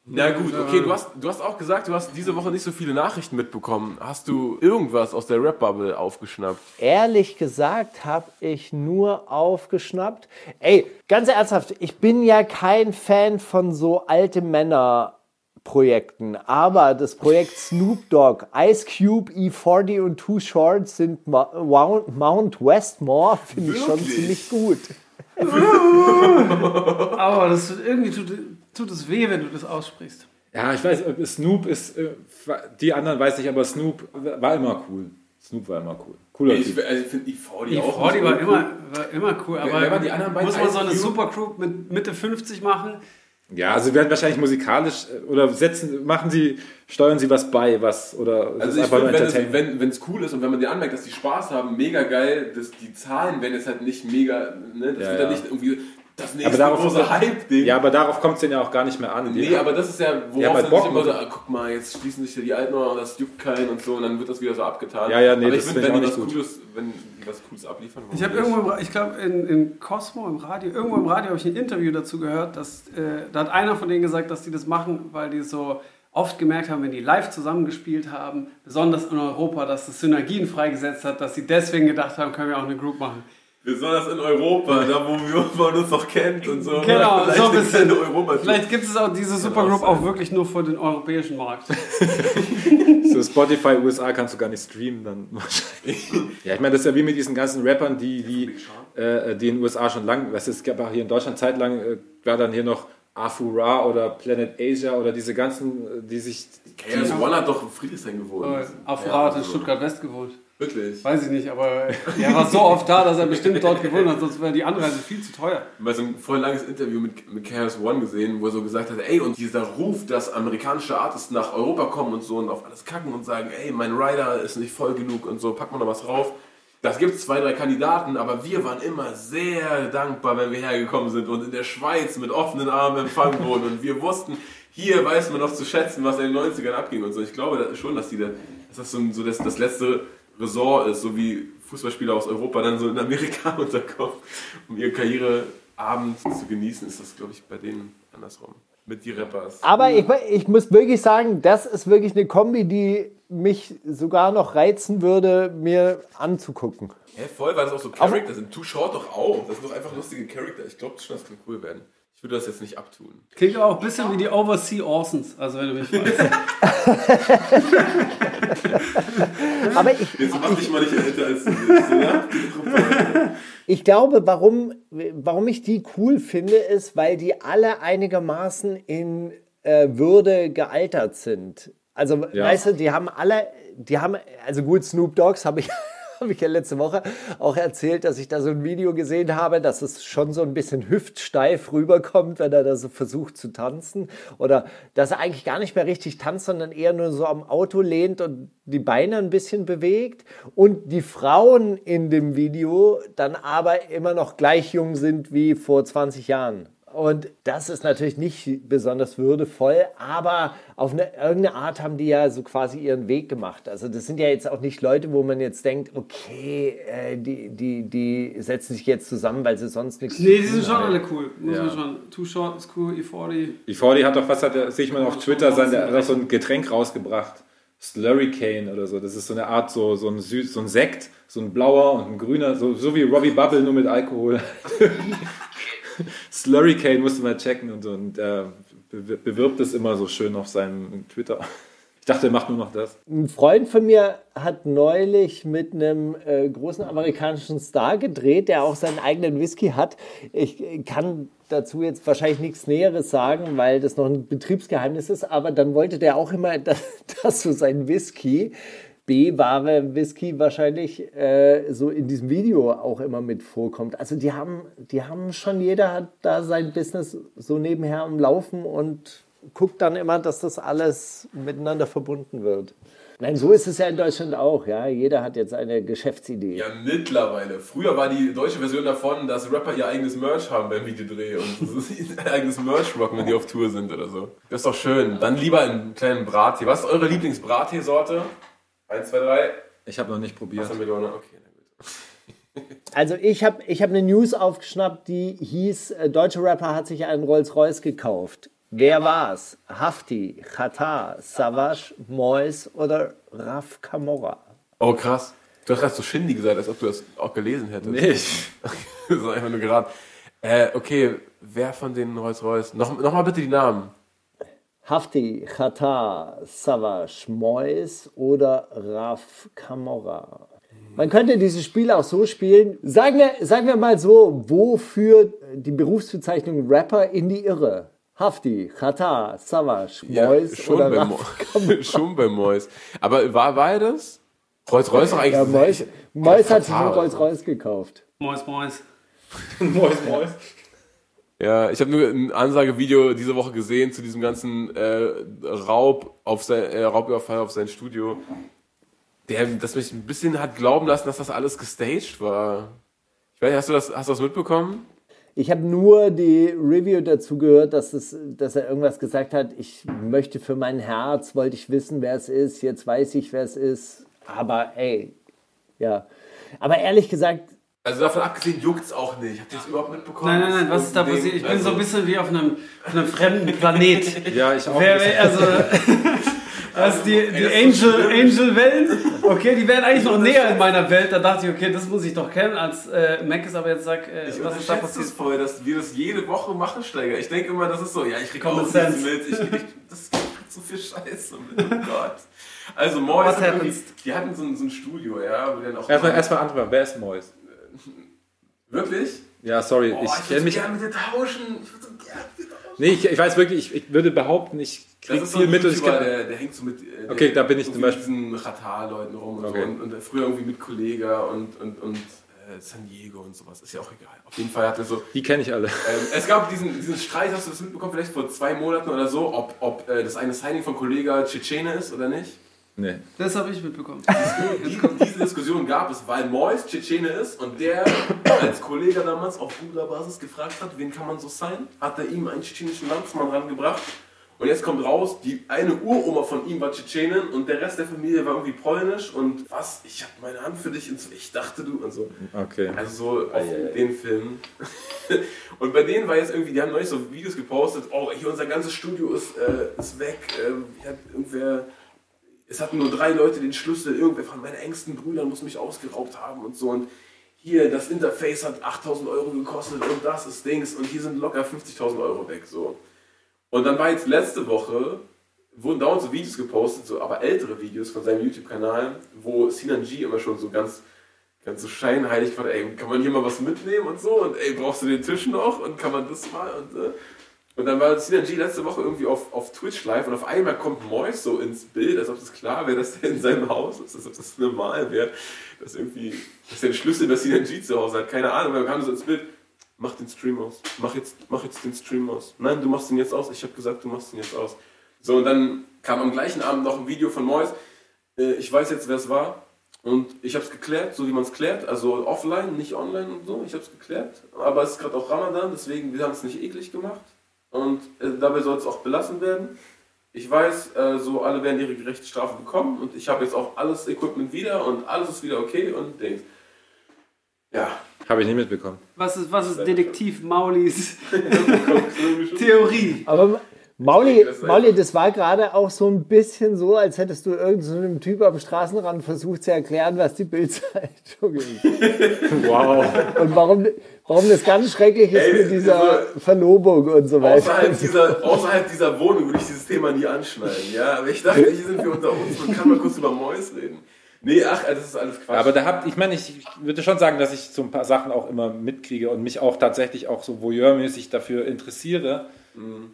Speaker 2: Na gut, okay, du hast, du hast auch gesagt, du hast diese Woche nicht so viele Nachrichten mitbekommen. Hast du irgendwas aus der Rap-Bubble aufgeschnappt?
Speaker 3: Ehrlich gesagt habe ich nur aufgeschnappt. Ey, ganz ernsthaft, ich bin ja kein Fan von so alte Männer. Projekten, aber das Projekt Snoop Dogg, Ice Cube, E40 und Too Short sind Ma- Mount Westmore, finde ich schon ziemlich gut. [LAUGHS]
Speaker 4: Aber das tut, irgendwie tut, tut es weh, wenn du das aussprichst.
Speaker 5: Ja, ich weiß, Snoop ist, äh, die anderen weiß ich, aber Snoop war immer cool. Snoop war immer cool. Cooler
Speaker 2: Ich,
Speaker 5: Typ.
Speaker 2: also ich finde die 40
Speaker 4: Die
Speaker 2: auch.
Speaker 4: 40
Speaker 2: nicht
Speaker 4: war
Speaker 2: so
Speaker 4: immer, war immer cool, aber
Speaker 2: waren die anderen beiden?
Speaker 4: muss man so eine? Supercrew mit Mitte 50 machen?
Speaker 5: Ja, also werden wahrscheinlich musikalisch äh, oder setzen, machen sie, steuern sie was bei, was oder
Speaker 2: Also ich finde, wenn es wenn, cool ist und wenn man dir anmerkt, dass die Spaß haben, mega geil, dass die Zahlen werden jetzt halt nicht mega, ne, das
Speaker 5: Ja,
Speaker 2: wird
Speaker 5: ja.
Speaker 2: dann nicht irgendwie das
Speaker 5: aber
Speaker 2: nächste
Speaker 5: darauf,
Speaker 2: große Hype-Ding.
Speaker 5: ja, aber darauf kommt es denen ja auch gar nicht mehr an.
Speaker 2: Nee, aber das ist ja,
Speaker 5: Ja,
Speaker 2: worauf
Speaker 5: bei
Speaker 2: dann
Speaker 5: Bock
Speaker 2: immer so, ah, guck mal, jetzt schließen sich hier die Alten und das juckt keinen und so und dann wird das wieder so abgetan.
Speaker 5: Ja, ja, nee,
Speaker 2: aber
Speaker 5: das
Speaker 2: ich
Speaker 5: ich
Speaker 2: wenn
Speaker 5: auch
Speaker 2: die was
Speaker 5: nicht
Speaker 2: Cooles, wenn die was Cooles abliefern
Speaker 4: Ich habe irgendwo, ich glaube in, in Cosmo im Radio, irgendwo im Radio habe ich ein Interview dazu gehört, dass äh, da hat einer von denen gesagt, dass die das machen, weil die so oft gemerkt haben, wenn die live zusammengespielt haben, besonders in Europa, dass es Synergien freigesetzt hat, dass sie deswegen gedacht haben, können wir auch eine Group machen.
Speaker 2: Besonders in Europa, da wo wir- man uns noch kennt und so.
Speaker 4: Genau,
Speaker 2: Vielleicht
Speaker 4: so ein bisschen.
Speaker 2: Europa
Speaker 4: Vielleicht gibt es auch diese Supergroup
Speaker 2: auch
Speaker 4: wirklich nur für den europäischen Markt. [LAUGHS]
Speaker 5: So Spotify USA kannst du gar nicht streamen dann wahrscheinlich. [LAUGHS] ja, ich meine, das ist ja wie mit diesen ganzen Rappern, die, die, äh, die in den USA schon lang, weißt du, es gab auch hier in Deutschland zeitlang, äh, war dann hier noch Afura oder Planet Asia oder diese ganzen, äh, die sich...
Speaker 2: KS One hat doch in Friedrichshain gewohnt.
Speaker 4: Afra hat in
Speaker 2: also-
Speaker 4: Stuttgart West gewohnt.
Speaker 2: Wirklich.
Speaker 4: Weiß ich nicht, aber er war so oft da, dass er bestimmt dort gewohnt hat, sonst wäre die Anreise viel zu teuer.
Speaker 2: mal so ein voll langes Interview mit, mit KS One gesehen, wo er so gesagt hat, ey, und dieser Ruf, dass amerikanische Artists nach Europa kommen und so und auf alles kacken und sagen, ey, mein Rider ist nicht voll genug und so, pack mal noch was drauf. Das gibt zwei, drei Kandidaten, aber wir waren immer sehr dankbar, wenn wir hergekommen sind und in der Schweiz mit offenen Armen empfangen wurden und wir wussten, hier weiß man noch zu schätzen, was in den 90ern abging und so. Ich glaube schon, dass, die da, dass das so, so das, das letzte Ressort ist, so wie Fußballspieler aus Europa dann so in Amerika [LAUGHS] unterkommen, um ihre Karriere abends zu genießen, ist das, glaube ich, bei denen andersrum. Mit die Rappers.
Speaker 3: Aber ich, ich muss wirklich sagen, das ist wirklich eine Kombi, die mich sogar noch reizen würde, mir anzugucken.
Speaker 2: Hä, voll, weil das auch so Charakter sind. Too Short doch auch. Das sind doch einfach lustige Charakter. Ich glaube schon, das kann cool werden. Ich würde das jetzt nicht abtun.
Speaker 4: Klingt auch ein bisschen wie die Oversea Orsons, also wenn du mich fragst. [LAUGHS]
Speaker 3: Aber ich,
Speaker 2: Jetzt mach dich mal nicht älter als du bist. Ja?
Speaker 3: Ich glaube, warum, warum ich die cool finde, ist, weil die alle einigermaßen in äh, Würde gealtert sind. Also,
Speaker 5: Ja.
Speaker 3: weißt du, die haben alle, die haben, also gut, Snoop Dogs habe ich, habe ich ja letzte Woche auch erzählt, dass ich da so ein Video gesehen habe, dass es schon so ein bisschen hüftsteif rüberkommt, wenn er da so versucht zu tanzen. Oder dass er eigentlich gar nicht mehr richtig tanzt, sondern eher nur so am Auto lehnt und die Beine ein bisschen bewegt. Und die Frauen in dem Video dann aber immer noch gleich jung sind wie vor 20 Jahren. Und das ist natürlich nicht besonders würdevoll, aber auf eine, irgendeine Art haben die ja so quasi ihren Weg gemacht. Also das sind ja jetzt auch nicht Leute, wo man jetzt denkt, okay, äh, die, die, die setzen sich jetzt zusammen, weil sie sonst nichts
Speaker 4: Nee, die sind schon
Speaker 3: haben.
Speaker 4: alle cool. Muss
Speaker 5: Ja.
Speaker 4: man schon. Too Short ist cool, E40.
Speaker 5: E40 hat doch, was hat er, sehe ich mal auf Twitter, sein, der hat so ein Getränk rausgebracht. Slurricane oder so. Das ist so eine Art, so, so, ein, Süß, so ein Sekt, so ein blauer und ein grüner, so, so wie Robbie Bubble, nur mit Alkohol. [LAUGHS] [LAUGHS] Slurricane musste man checken und so. Und be- bewirbt es immer so schön auf seinem Twitter. [LAUGHS] Ich dachte, er macht nur noch das.
Speaker 3: Ein Freund von mir hat neulich mit einem äh, großen amerikanischen Star gedreht, der auch seinen eigenen Whisky hat. Ich äh, kann dazu jetzt wahrscheinlich nichts Näheres sagen, weil das noch ein Betriebsgeheimnis ist, aber dann wollte der auch immer, [LAUGHS] dass, dass so sein Whisky, B-Ware Whisky wahrscheinlich, äh, so in diesem Video auch immer mit vorkommt. Also die haben, die haben schon, jeder hat da sein Business so nebenher am Laufen und guckt dann immer, dass das alles miteinander verbunden wird. Nein, so ist es ja in Deutschland auch. Ja, jeder hat jetzt eine Geschäftsidee.
Speaker 2: Ja, mittlerweile. Früher war die deutsche Version davon, dass Rapper ihr eigenes Merch haben beim Videodreh und [LAUGHS] ihr eigenes Merch rocken, wenn die auf Tour sind oder so. Das ist doch schön. Dann lieber einen kleinen Brattee. Was ist eure Lieblingsbrattee-Sorte? Eins, zwei, drei.
Speaker 5: Ich habe noch nicht probiert.
Speaker 2: Achso, Melone. Okay, na gut. [LAUGHS]
Speaker 3: Also ich habe ich hab eine News aufgeschnappt, die hieß, äh, deutsche Rapper hat sich einen Rolls-Royce gekauft. Wer war's? Hafti, Khatar, Savage, Mois oder Raf Kamora?
Speaker 2: Oh, krass. Du hast gerade so Shindy gesagt, als ob du das auch gelesen hättest.
Speaker 5: Nicht. [LAUGHS]
Speaker 2: das ist einfach nur geraten. Äh, okay, wer von den Rolls-Royce? Noch, noch mal bitte die Namen.
Speaker 3: Hafti, Khatar, Savage, Mois oder Raf Kamora? Man könnte dieses Spiel auch so spielen. Sagen wir, sagen wir mal so, wo führt die Berufsbezeichnung Rapper in die Irre? Hafti, Khatar, Savage, Mois
Speaker 2: schon,
Speaker 3: oder
Speaker 2: bei
Speaker 3: Raf
Speaker 2: Mo [LAUGHS] schon bei Mois. Aber war, war das? Rolls-Royce doch eigentlich.
Speaker 3: Ja, Mois, Mois hat sich
Speaker 2: Katar.
Speaker 3: Rolls-Royce gekauft.
Speaker 4: Mois, mois. [LAUGHS]
Speaker 5: Mois, Mois.
Speaker 2: Ja, ich habe nur ein Ansagevideo diese Woche gesehen zu diesem ganzen äh, Raub auf sein, äh, Raubüberfall auf sein Studio. Der, das mich ein bisschen hat glauben lassen, dass das alles gestaged war. Ich weiß nicht, hast du das, hast du das mitbekommen?
Speaker 3: Ich habe nur die Review dazu gehört, dass, es, dass er irgendwas gesagt hat. Ich möchte für mein Herz, wollte ich wissen, wer es ist. Jetzt weiß ich, wer es ist. Aber ey, ja. Aber ehrlich gesagt,
Speaker 2: Also davon abgesehen juckt's auch nicht. Habt ihr das überhaupt mitbekommen?
Speaker 4: Nein, nein, nein, was ist da passiert? Ich bin
Speaker 2: Also,
Speaker 4: so ein bisschen wie auf einem, auf einem fremden Planet. [LAUGHS]
Speaker 5: Ja, ich auch.
Speaker 4: Wer, also, [LAUGHS] also die, die Angel, Angel-Wellen, okay, die wären eigentlich noch näher in meiner Welt. Da dachte ich, okay, das muss ich doch kennen, als äh, Mac es aber jetzt sagt, äh,
Speaker 2: Ich
Speaker 4: was ist da
Speaker 2: unterschätze
Speaker 4: passiert.
Speaker 2: es voll, dass wir das jede Woche machen, Steiger. Ich denke immer, das ist so, ja, ich krieg
Speaker 4: Common
Speaker 2: auch nichts mit. Ich, ich, das so viel Scheiße mit. Oh Gott. Also Mois, die hatten so ein, so ein Studio, ja, wo die dann auch...
Speaker 5: Erstmal, erstmal antworten, wer ist Mois?
Speaker 2: Wirklich?
Speaker 5: Ja, sorry,
Speaker 2: Boah,
Speaker 5: ich
Speaker 2: ich würde
Speaker 5: mich.
Speaker 2: gerne mit dir tauschen. Ich würde so gerne mit dir tauschen.
Speaker 5: Nee, ich, ich weiß wirklich, ich, ich würde behaupten, ich kriege viel mit und ich kenn,
Speaker 2: der, der hängt so mit... äh,
Speaker 5: Okay, da bin ich zum Beispiel-
Speaker 2: diesen Qatar-Leuten rum und
Speaker 5: Okay.
Speaker 2: so. Und, und früher irgendwie mit Kollega und, und, und äh, San Diego und sowas. Ist ja auch egal. Auf jeden Fall hat er so...
Speaker 5: die kenne ich alle.
Speaker 2: Ähm, es gab diesen, diesen Streit, hast du das mitbekommen, vielleicht vor zwei Monaten oder so, ob, ob äh, das eine Signing von Kollega Tschetschene ist oder nicht?
Speaker 5: Nee.
Speaker 4: Das habe ich mitbekommen.
Speaker 2: Die, diese Diskussion gab es, weil Mois Tschetschene ist und der als Kollege damals auf Bruderbasis gefragt hat, wen kann man so sein, hat er ihm einen tschetschenischen Landsmann rangebracht. Und jetzt kommt raus, die eine Uroma von ihm war Tschetschenin und der Rest der Familie war irgendwie polnisch und was, ich habe meine Hand für dich und so, ich dachte du und so.
Speaker 5: Okay.
Speaker 2: Also so auf den Filmen. [LAUGHS] Und bei denen war jetzt irgendwie, die haben neulich so Videos gepostet, oh, hier unser ganzes Studio ist, äh, ist weg, hier hat irgendwer, es hatten nur drei Leute den Schlüssel, irgendwer von meinen engsten Brüdern muss mich ausgeraubt haben und so. Und hier, das Interface hat 8000 Euro gekostet und das ist Dings. Und hier sind locker 50.000 Euro weg, so. Und dann war jetzt letzte Woche, wurden dauernd so Videos gepostet, so, aber ältere Videos von seinem YouTube-Kanal, wo Sinan G immer schon so ganz, ganz so scheinheilig war, ey, kann man hier mal was mitnehmen und so? Und ey, brauchst du den Tisch noch? Und kann man das mal? Und äh, und dann war G letzte Woche irgendwie auf, auf Twitch live und auf einmal kommt Mois so ins Bild, als ob das klar wäre, dass der in seinem Haus ist, als ob das normal wäre, dass irgendwie, dass der einen Schlüssel bei G zu Hause hat, keine Ahnung, weil er kam so ins Bild, mach den Stream aus, mach jetzt, mach jetzt den Stream aus. Nein, du machst den jetzt aus, ich habe gesagt, du machst den jetzt aus. So, und dann kam am gleichen Abend noch ein Video von Mois, äh, ich weiß jetzt, wer es war. Und ich habe es geklärt, so wie man es klärt, also offline, nicht online und so. Ich habe es geklärt, aber es ist gerade auch Ramadan, deswegen wir haben es nicht eklig gemacht und äh, dabei soll es auch belassen werden. Ich weiß, äh, so alle werden ihre gerechte Strafe bekommen und ich habe jetzt auch alles Equipment wieder und alles ist wieder okay und Dings. Ja,
Speaker 5: Habe ich nicht mitbekommen.
Speaker 4: Was ist, was ist Detektiv Maulis [LAUGHS] [LAUGHS] Theorie?
Speaker 3: Aber Mauli,
Speaker 2: Das
Speaker 3: Mauli, das war gerade auch so ein bisschen so, als hättest du irgendeinem Typ am Straßenrand versucht zu erklären, was die Bildzeitung ist. [LAUGHS]
Speaker 5: Wow.
Speaker 3: Und warum, warum das ganz schrecklich ist
Speaker 2: Ey,
Speaker 3: mit dieser
Speaker 2: also-
Speaker 3: Verlobung und so weiter.
Speaker 2: außerhalb dieser, außerhalb dieser Wohnung würde ich dieses Thema nie anschneiden. Ja, aber ich dachte, hier sind wir unter uns und kann mal kurz über Mois reden. Nee, ach, das ist alles Quatsch.
Speaker 5: Aber da habt, ich meine, ich würde schon sagen, dass ich so ein paar Sachen auch immer mitkriege und mich auch tatsächlich auch so voyeurmäßig dafür interessiere.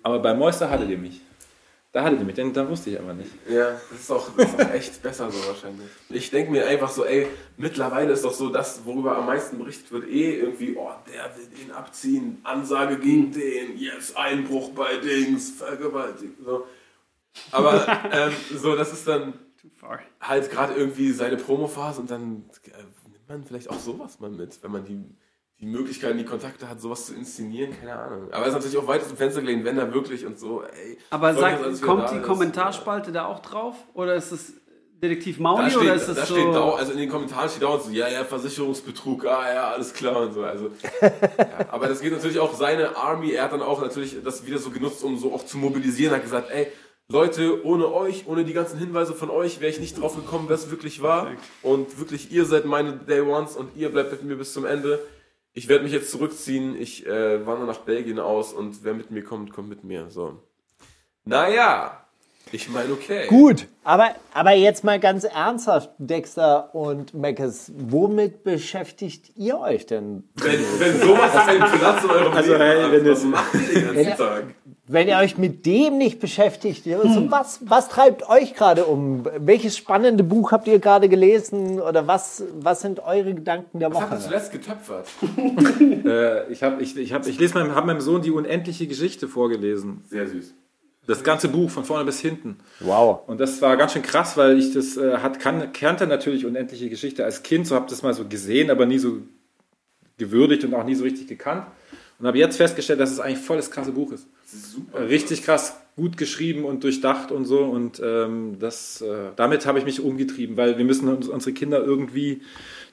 Speaker 5: Aber bei Moister hattet ihr mich. Da hattet ihr mich, denn da wusste ich aber nicht.
Speaker 2: Ja, das ist, auch, das ist auch echt besser so wahrscheinlich. Ich denke mir einfach so, ey, mittlerweile ist doch so das, worüber am meisten berichtet wird, eh irgendwie, oh, der will den abziehen, Ansage gegen den, yes, Einbruch bei Dings, Vergewaltigung, so. Aber [LAUGHS] ähm, so, das ist dann halt gerade irgendwie seine Promophase und dann äh, nimmt man vielleicht auch sowas mal mit, wenn man die, die Möglichkeiten, die Kontakte hat, sowas zu inszenieren, keine Ahnung. Aber es ist natürlich auch weit aus dem Fenster gelegen, wenn er wirklich und so, ey.
Speaker 4: Aber sag,
Speaker 2: das
Speaker 4: kommt
Speaker 2: da
Speaker 4: die Kommentarspalte da auch drauf? Oder ist es Detektiv
Speaker 2: Da
Speaker 4: Mauli
Speaker 2: steht,
Speaker 4: oder ist es
Speaker 2: da
Speaker 4: so?
Speaker 2: steht dau- also in den Kommentaren steht dauernd so, ja, ja, Versicherungsbetrug, ah ja, alles klar und so. Also, [LAUGHS] ja, aber das geht natürlich auch seine Army, er hat dann auch natürlich das wieder so genutzt, um so auch zu mobilisieren, hat gesagt, ey, Leute, ohne euch, ohne die ganzen Hinweise von euch, wäre ich nicht drauf gekommen, wer es wirklich war. Und wirklich, ihr seid meine Day Ones und ihr bleibt mit mir bis zum Ende. Ich werde mich jetzt zurückziehen, ich äh, wandere nach Belgien aus und wer mit mir kommt, kommt mit mir. So. Naja, ich meine, okay.
Speaker 3: Gut, aber, aber jetzt mal ganz ernsthaft, Dexter und Meckes, womit beschäftigt ihr euch denn?
Speaker 2: Wenn, wenn sowas einen Platz in eurem
Speaker 5: Also,
Speaker 2: Leben
Speaker 5: hey,
Speaker 2: hat,
Speaker 5: wenn
Speaker 2: was
Speaker 5: es-
Speaker 2: macht
Speaker 3: Wenn ihr euch mit dem nicht beschäftigt, ja, so was, was treibt euch gerade um? Welches spannende Buch habt ihr gerade gelesen? Oder was, was sind eure Gedanken der
Speaker 2: Was habt ihr
Speaker 3: Woche?
Speaker 2: zuletzt getöpfert? [LAUGHS]
Speaker 5: Äh, ich habe ich, ich hab, ich lese meinem, hab meinem Sohn die unendliche Geschichte vorgelesen.
Speaker 2: Sehr süß.
Speaker 5: Das ganze Buch von vorne bis hinten.
Speaker 3: Wow.
Speaker 5: Und das war ganz schön krass, weil ich das äh, hat, kann, kannte natürlich unendliche Geschichte als Kind, so habe das mal so gesehen, aber nie so gewürdigt und auch nie so richtig gekannt. Und habe jetzt festgestellt, dass es eigentlich voll das krasse Buch ist.
Speaker 2: Super.
Speaker 5: richtig krass gut geschrieben und durchdacht und so. Und ähm, das, äh, damit habe ich mich umgetrieben, weil wir müssen uns, unsere Kinder irgendwie,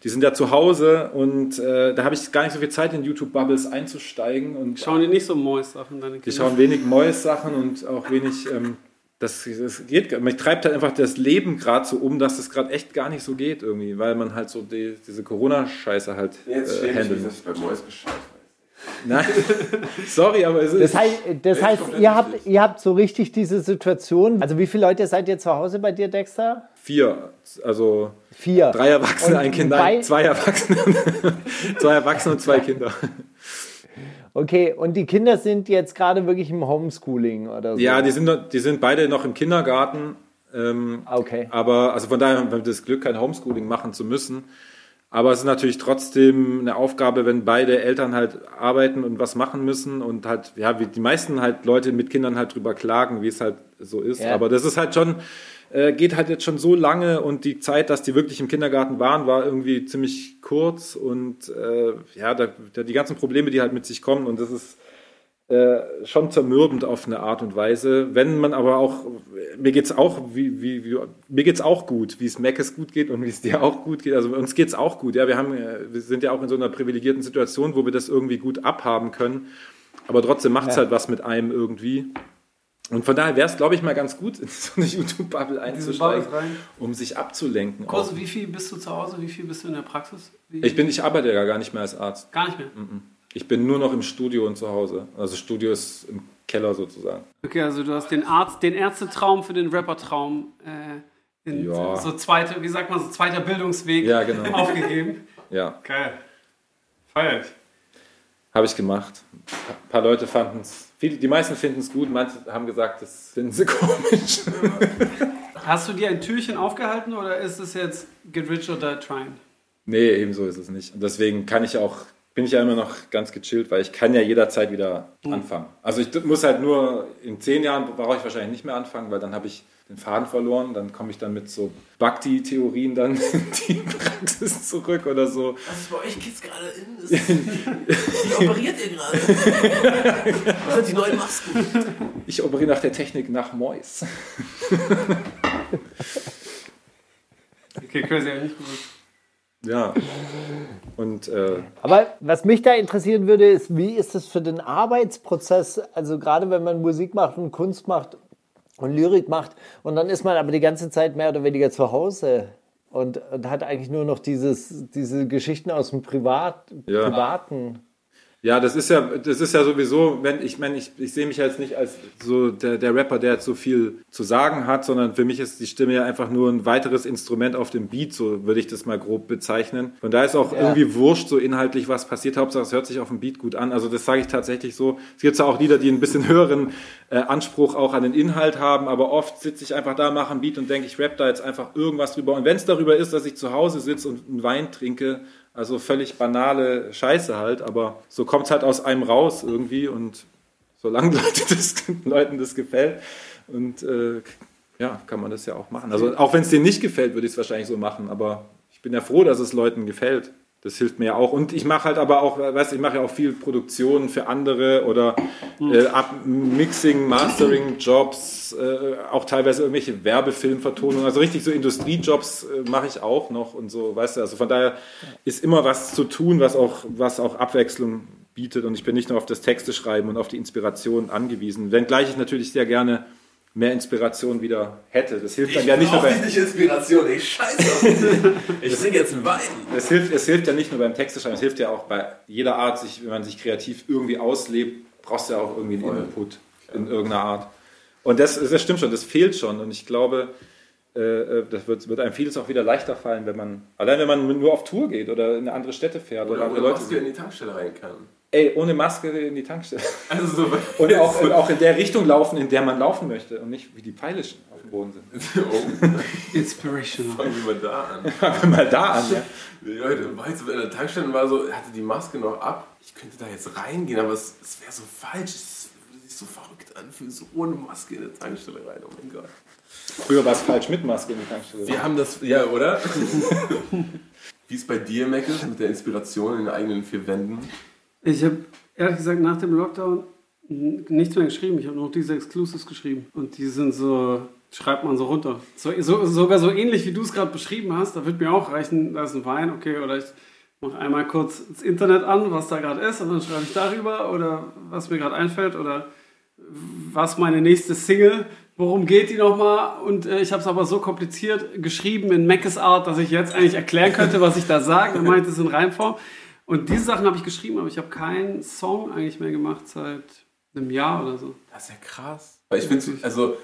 Speaker 5: die sind ja zu Hause und äh, da habe ich gar nicht so viel Zeit in YouTube-Bubbles einzusteigen. Und
Speaker 4: Schauen die nicht so Mois-Sachen, deine
Speaker 5: die
Speaker 4: Kinder?
Speaker 5: schauen wenig Mois-Sachen und auch wenig. Ähm, das, das geht, mich treibt halt einfach das Leben gerade so um, dass es gerade echt gar nicht so geht irgendwie, weil man halt so die, diese Corona-Scheiße halt
Speaker 2: Jetzt
Speaker 5: äh,
Speaker 2: schäme ich dass ich bei Mois weiß.
Speaker 5: Nein, [LAUGHS] sorry, aber es ist.
Speaker 3: Das heißt, das heißt ihr, habt, ihr habt so richtig diese Situation. Also wie viele Leute seid ihr zu Hause bei dir, Dexter?
Speaker 5: Vier, also
Speaker 3: Vier.
Speaker 5: drei Erwachsene,
Speaker 3: Und
Speaker 5: ein Kind, nein, zwei Erwachsene, [LAUGHS] zwei Erwachsene und zwei Kinder.
Speaker 3: Okay, und die Kinder sind jetzt gerade wirklich im Homeschooling oder so?
Speaker 5: Ja, die sind, die sind beide noch im Kindergarten, ähm,
Speaker 3: Okay.
Speaker 5: aber also von daher haben wir das Glück, kein Homeschooling machen zu müssen. Aber es ist natürlich trotzdem eine Aufgabe, wenn beide Eltern halt arbeiten und was machen müssen und halt, ja, wie die meisten halt Leute mit Kindern halt drüber klagen, wie es halt so ist.
Speaker 3: Ja.
Speaker 5: Aber das ist halt schon, äh, geht halt jetzt schon so lange und die Zeit, dass die wirklich im Kindergarten waren, war irgendwie ziemlich kurz und äh, ja, da, da die ganzen Probleme, die halt mit sich kommen und das ist äh, schon zermürbend auf eine Art und Weise. Wenn man aber auch, mir geht's auch, wie, wie, wie, mir geht's auch gut, wie es Meckes gut geht und wie es dir auch gut geht. Also uns geht's auch gut. Ja, wir haben, äh, wir sind ja auch in so einer privilegierten Situation, wo wir das irgendwie gut abhaben können. Aber trotzdem macht's
Speaker 3: Ja.
Speaker 5: halt was mit einem irgendwie. Und von daher wäre es, glaube ich, mal ganz gut, in so eine YouTube-Bubble einzusteigen, um sich abzulenken. Auch.
Speaker 4: wie viel bist du zu Hause? Wie viel bist du in der Praxis? Wie,
Speaker 5: Ich bin, ich arbeite ja gar nicht mehr als Arzt.
Speaker 4: gar nicht mehr.
Speaker 5: Ich bin nur noch im Studio und zu Hause. Also Studio ist im Keller sozusagen.
Speaker 4: Okay, also du hast den Arzt, den Ärztetraum für den Rappertraum äh, in
Speaker 5: Ja.
Speaker 4: so zweite, wie sagt man, so zweiter Bildungsweg
Speaker 5: Ja, genau. [LAUGHS]
Speaker 4: aufgegeben.
Speaker 5: Ja.
Speaker 4: Geil. Feier ich.
Speaker 5: Habe ich gemacht. Ein paar Leute fanden es, die meisten finden es gut, manche haben gesagt, das finden sie [LAUGHS] komisch.
Speaker 4: Hast du dir ein Türchen aufgehalten oder ist es jetzt Get Rich or Die Trying?
Speaker 5: nee, ebenso ist es nicht. Und deswegen kann ich auch, bin ich ja immer noch ganz gechillt, weil ich kann ja jederzeit wieder anfangen. Also ich muss halt nur, in zehn Jahren brauche ich wahrscheinlich nicht mehr anfangen, weil dann habe ich den Faden verloren, dann komme ich dann mit so Bhakti-Theorien dann [LAUGHS] in die Praxis zurück oder so.
Speaker 2: Was ist bei euch Kids gerade in? [LAUGHS] Wie operiert ihr gerade? Was [LAUGHS] sind die neuen Masken?
Speaker 5: Ich operiere nach der Technik nach Mois.
Speaker 4: Okay, crazy, hab ich nicht gewusst.
Speaker 5: Ja. Und äh,
Speaker 3: Aber was mich da interessieren würde, ist, wie ist es für den Arbeitsprozess? Also gerade wenn man Musik macht und Kunst macht und Lyrik macht und dann ist man aber die ganze Zeit mehr oder weniger zu Hause und, und hat eigentlich nur noch dieses, diese Geschichten aus dem Privat,
Speaker 5: Ja.
Speaker 3: Privaten.
Speaker 5: Ja, das ist ja, das ist ja sowieso, wenn ich meine, ich, ich sehe mich jetzt nicht als so der, der Rapper, der jetzt so viel zu sagen hat, sondern für mich ist die Stimme ja einfach nur ein weiteres Instrument auf dem Beat, so würde ich das mal grob bezeichnen. Von da ist auch irgendwie wurscht, so inhaltlich, was passiert. Hauptsache, es hört sich auf dem Beat gut an. Also das sage ich tatsächlich so. Es gibt ja auch Lieder, die einen bisschen [LAUGHS] höheren äh, Anspruch auch an den Inhalt haben, aber oft sitze ich einfach da, mache ein Beat und denke, ich rap da jetzt einfach irgendwas drüber. Und wenn es darüber ist, dass ich zu Hause sitze und einen Wein trinke, also völlig banale Scheiße halt, aber so kommt es halt aus einem raus irgendwie und solange [LAUGHS] Leute das, Leuten das gefällt und äh, ja, kann man das ja auch machen. Also auch wenn es denen nicht gefällt, würde ich es wahrscheinlich so machen, aber ich bin ja froh, dass es Leuten gefällt. Das hilft mir ja auch. Und ich mache halt aber auch, weißt du, ich mache ja auch viel Produktionen für andere oder äh, Ab Mixing, Mastering Jobs, äh, auch teilweise irgendwelche Werbefilmvertonungen, also richtig so Industriejobs äh, mache ich auch noch und so, weißt du, also von daher ist immer was zu tun, was auch, was auch Abwechslung bietet. Und ich bin nicht nur auf das Texte schreiben und auf die Inspiration angewiesen, wenngleich ich natürlich sehr gerne mehr Inspiration wieder hätte. Das hilft dann ja nicht nur
Speaker 2: brauch
Speaker 5: bei,
Speaker 2: nicht Inspiration, ich scheiße. ich trinke jetzt einen Wein.
Speaker 5: es hilft, es hilft ja nicht nur beim Texteschreiben, es hilft ja auch bei jeder Art, sich, wenn man sich kreativ irgendwie auslebt, brauchst du ja auch irgendwie einen Input in irgendeiner Art. Und das, das stimmt schon, das fehlt schon. Und ich glaube, das wird, wird einem vieles auch wieder leichter fallen, wenn man, allein wenn man nur auf Tour geht oder in andere Städte fährt oder,
Speaker 2: Oder,
Speaker 5: andere
Speaker 2: oder
Speaker 5: Leute
Speaker 2: Maske in die Tankstelle rein kann.
Speaker 5: Ey, ohne Maske in die Tankstelle.
Speaker 2: Also so
Speaker 5: Und auch, und auch in der Richtung laufen, in der man laufen möchte und nicht wie die Peilischen auf dem Boden sind.
Speaker 2: oh, [LAUGHS]
Speaker 4: Inspirational.
Speaker 2: fangen wir mal da an. [LAUGHS]
Speaker 5: Fangen wir mal da an, ja.
Speaker 2: Leute, jetzt so in der Tankstelle war so, hatte die Maske noch ab. Ich könnte da jetzt reingehen, aber es, es wäre so falsch. Es würde sich so verrückt anfühlen, so ohne Maske in eine Tankstelle rein. Oh mein Gott.
Speaker 5: Früher war es falsch mit Maske in die Tankstelle.
Speaker 2: Wir haben das, ja, oder? [LAUGHS] Wie ist bei dir, Meckes, mit der Inspiration in den eigenen vier Wänden?
Speaker 4: Ich habe ehrlich gesagt nach dem Lockdown nichts mehr geschrieben. Ich habe noch diese Exclusives geschrieben. Und die sind so, schreibt man so runter. So, so, sogar so ähnlich wie du es gerade beschrieben hast. Da wird mir auch reichen, da ist ein Wein, okay, oder ich mache einmal kurz das Internet an, was da gerade ist, und dann schreibe ich darüber oder was mir gerade einfällt oder was meine nächste Single, worum geht die nochmal? Und äh, ich habe es aber so kompliziert geschrieben in Mackes Art, dass ich jetzt eigentlich erklären könnte, was ich da sage. Er meinte es in Reimform. Und diese Sachen habe ich geschrieben, aber ich habe keinen Song eigentlich mehr gemacht seit einem Jahr oder so.
Speaker 2: Das ist ja krass. Weil ich finde, also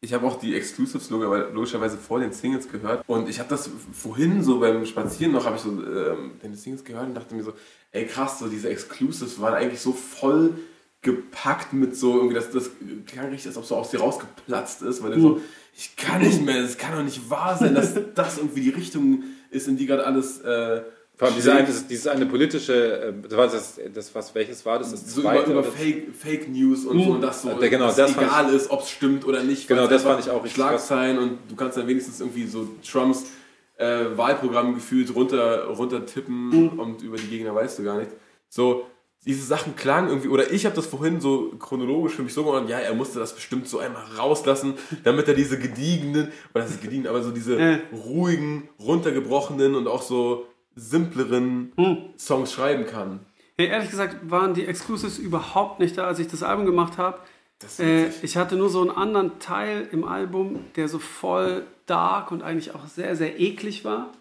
Speaker 2: ich habe auch die Exclusives logischerweise logischerweise vor den Singles gehört und ich habe das vorhin so beim Spazieren noch, habe ich so ähm, den Singles gehört und dachte mir so, ey krass, so diese Exclusives waren eigentlich so voll gepackt mit so irgendwie, das, das klang richtig, als ob so aus dir rausgeplatzt ist, weil der so, ich kann nicht mehr, es kann doch nicht wahr sein, dass [LAUGHS] das irgendwie die Richtung ist, in die gerade alles äh,
Speaker 5: Vor allem diese eine, dieses, dieses eine politische, äh, das war das, das was, welches war das? Das
Speaker 2: so über,
Speaker 5: zweite?
Speaker 2: über Fake, Fake News und so und das so,
Speaker 5: Ja, genau,
Speaker 2: dass
Speaker 5: das
Speaker 2: egal ist, ob es stimmt oder nicht.
Speaker 5: Genau, das fand ich auch richtig
Speaker 2: Schlagzeilen und du kannst dann wenigstens irgendwie so Trumps äh, Wahlprogramm gefühlt runter, runter tippen
Speaker 5: Mhm.
Speaker 2: und über die Gegner weißt du gar nicht. So, diese Sachen klangen irgendwie, oder ich habe das vorhin so chronologisch für mich so gemacht, ja, er musste das bestimmt so einmal rauslassen, damit er diese gediegenen, oder das ist gediegen, aber so diese
Speaker 4: Äh.
Speaker 2: ruhigen, runtergebrochenen und auch so simpleren Songs schreiben kann.
Speaker 4: Ja, ehrlich gesagt waren die Exclusives überhaupt nicht da, als ich das Album gemacht habe. Äh, ich hatte nur so einen anderen Teil im Album, der so voll dark und eigentlich auch sehr, sehr eklig war.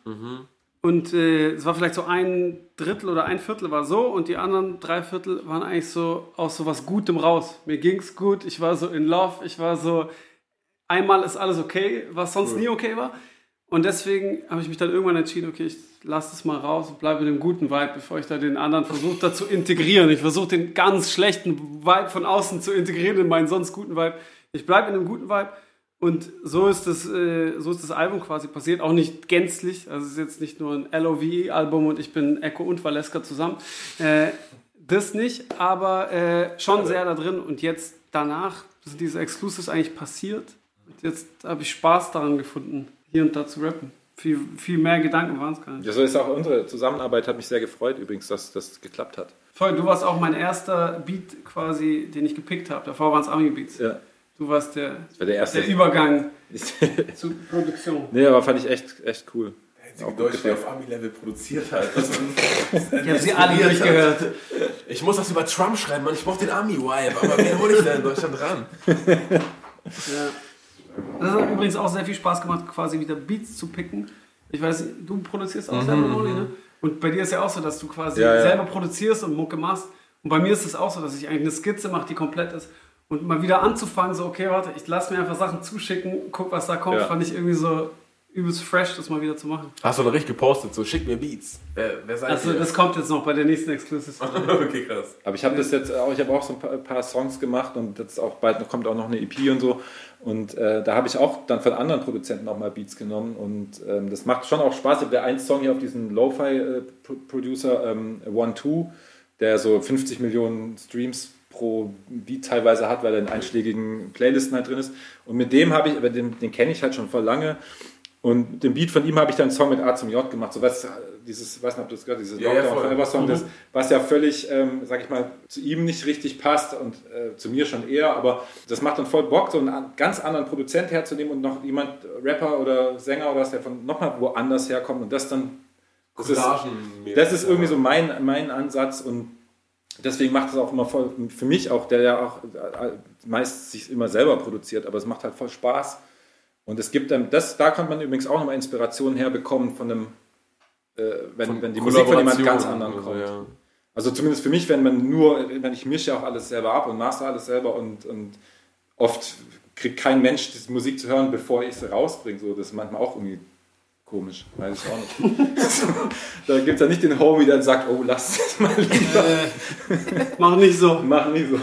Speaker 4: Und äh, es war vielleicht so ein Drittel oder ein Viertel war so und die anderen drei Viertel waren eigentlich so aus so was Gutem raus. Mir ging's gut, ich war so in Love, ich war so, einmal ist alles okay, was sonst nie okay war. Und deswegen habe ich mich dann irgendwann entschieden, okay, ich lasse das mal raus und bleibe in dem guten Vibe, bevor ich da den anderen versuche, da zu integrieren. Ich versuche den ganz schlechten Vibe von außen zu integrieren in meinen sonst guten Vibe. Ich bleibe in dem guten Vibe und so ist das, äh, so ist das Album quasi passiert. Auch nicht gänzlich, also es ist jetzt nicht nur ein LOVE-Album und ich bin Echo und Valeska zusammen. Äh, das nicht, aber äh, schon sehr da drin. Und jetzt danach sind diese Exclusives eigentlich passiert. Und jetzt habe ich Spaß daran gefunden, hier und da zu rappen. Viel, viel mehr Gedanken waren es gar nicht.
Speaker 5: Ja, so ist auch unsere Zusammenarbeit, hat mich sehr gefreut übrigens, dass das geklappt hat.
Speaker 4: Voll, du warst auch mein erster Beat quasi, den ich gepickt habe. Davor waren es Ami-Beats.
Speaker 5: Ja,
Speaker 4: Du warst der,
Speaker 5: das war der erste.
Speaker 4: der Übergang [LAUGHS] zur Produktion.
Speaker 5: nee, aber fand ich echt, echt cool.
Speaker 2: einzige Deutsche, der auf Ami-Level produziert hat. [LAUGHS]
Speaker 4: Ich habe sie alle durchgehört.
Speaker 2: Ich muss das über Trump schreiben, Mann. Ich brauche den Ami-Vibe. Aber wen hole ich da in Deutschland ran? [LAUGHS]
Speaker 4: Ja. Das hat übrigens auch sehr viel Spaß gemacht, quasi wieder Beats zu picken. Ich weiß, du produzierst auch selber, Molly, ne? Und bei dir ist ja auch so, dass du quasi
Speaker 5: Ja, ja.
Speaker 4: selber produzierst und Mucke machst. Und bei mir ist es auch so, dass ich eigentlich eine Skizze mache, die komplett ist. Und mal wieder anzufangen, so, okay, warte, ich lasse mir einfach Sachen zuschicken, guck, was da kommt,
Speaker 5: Ja.
Speaker 4: fand ich irgendwie so übelst fresh, das mal wieder zu machen.
Speaker 2: Hast du noch richtig gepostet, so schick mir Beats. Wer, wer
Speaker 4: Also, das kommt jetzt noch bei der nächsten Exclusive. [LAUGHS]
Speaker 2: okay, krass.
Speaker 5: Aber ich habe das jetzt auch, ich habe auch so ein paar, ein paar Songs gemacht und jetzt auch bald noch, kommt auch noch eine EP und so. Und äh, da habe ich auch dann von anderen Produzenten auch mal Beats genommen und ähm, das macht schon auch Spaß. Ich habe ja einen Song hier auf diesen Lo-Fi-Producer ähm, One Two, der so 50 Millionen Streams pro Beat teilweise hat, weil er in einschlägigen Playlisten halt drin ist. Und mit dem habe ich, aber den, den kenne ich halt schon voll lange. Und den Beat von ihm habe ich dann einen Song mit A zum J gemacht. So was, dieses, weiß nicht, ob du das gehört dieses
Speaker 2: Ja, ja,
Speaker 5: Lockdown
Speaker 2: voll.
Speaker 5: Forever Song, das, was ja völlig, ähm, sag ich mal, zu ihm nicht richtig passt und äh, zu mir schon eher, aber das macht dann voll Bock, so einen an- ganz anderen Produzent herzunehmen und noch jemand, Rapper oder Sänger oder was, der von nochmal woanders herkommt und das dann, das ist, das ist irgendwie so mein, mein Ansatz und deswegen macht es auch immer voll, für mich auch, der ja auch äh, meist sich immer selber produziert, aber es macht halt voll Spaß. Und es gibt dann, das, da kann man übrigens auch nochmal Inspirationen herbekommen von einem, äh, wenn, wenn die Musik von jemand ganz anderen
Speaker 2: oder so,
Speaker 5: kommt.
Speaker 2: ja.
Speaker 5: Also zumindest für mich, wenn man nur, wenn ich mische ja auch alles selber ab und master alles selber und, und oft kriegt kein Mensch die Musik zu hören, bevor ich sie rausbringe. So, das ist manchmal auch irgendwie komisch, weiß ich auch nicht. [LAUGHS] da gibt es ja nicht den Homie, der sagt, oh, lass das mal lieber.
Speaker 4: Mach nicht so. [LAUGHS]
Speaker 5: Mach nie so.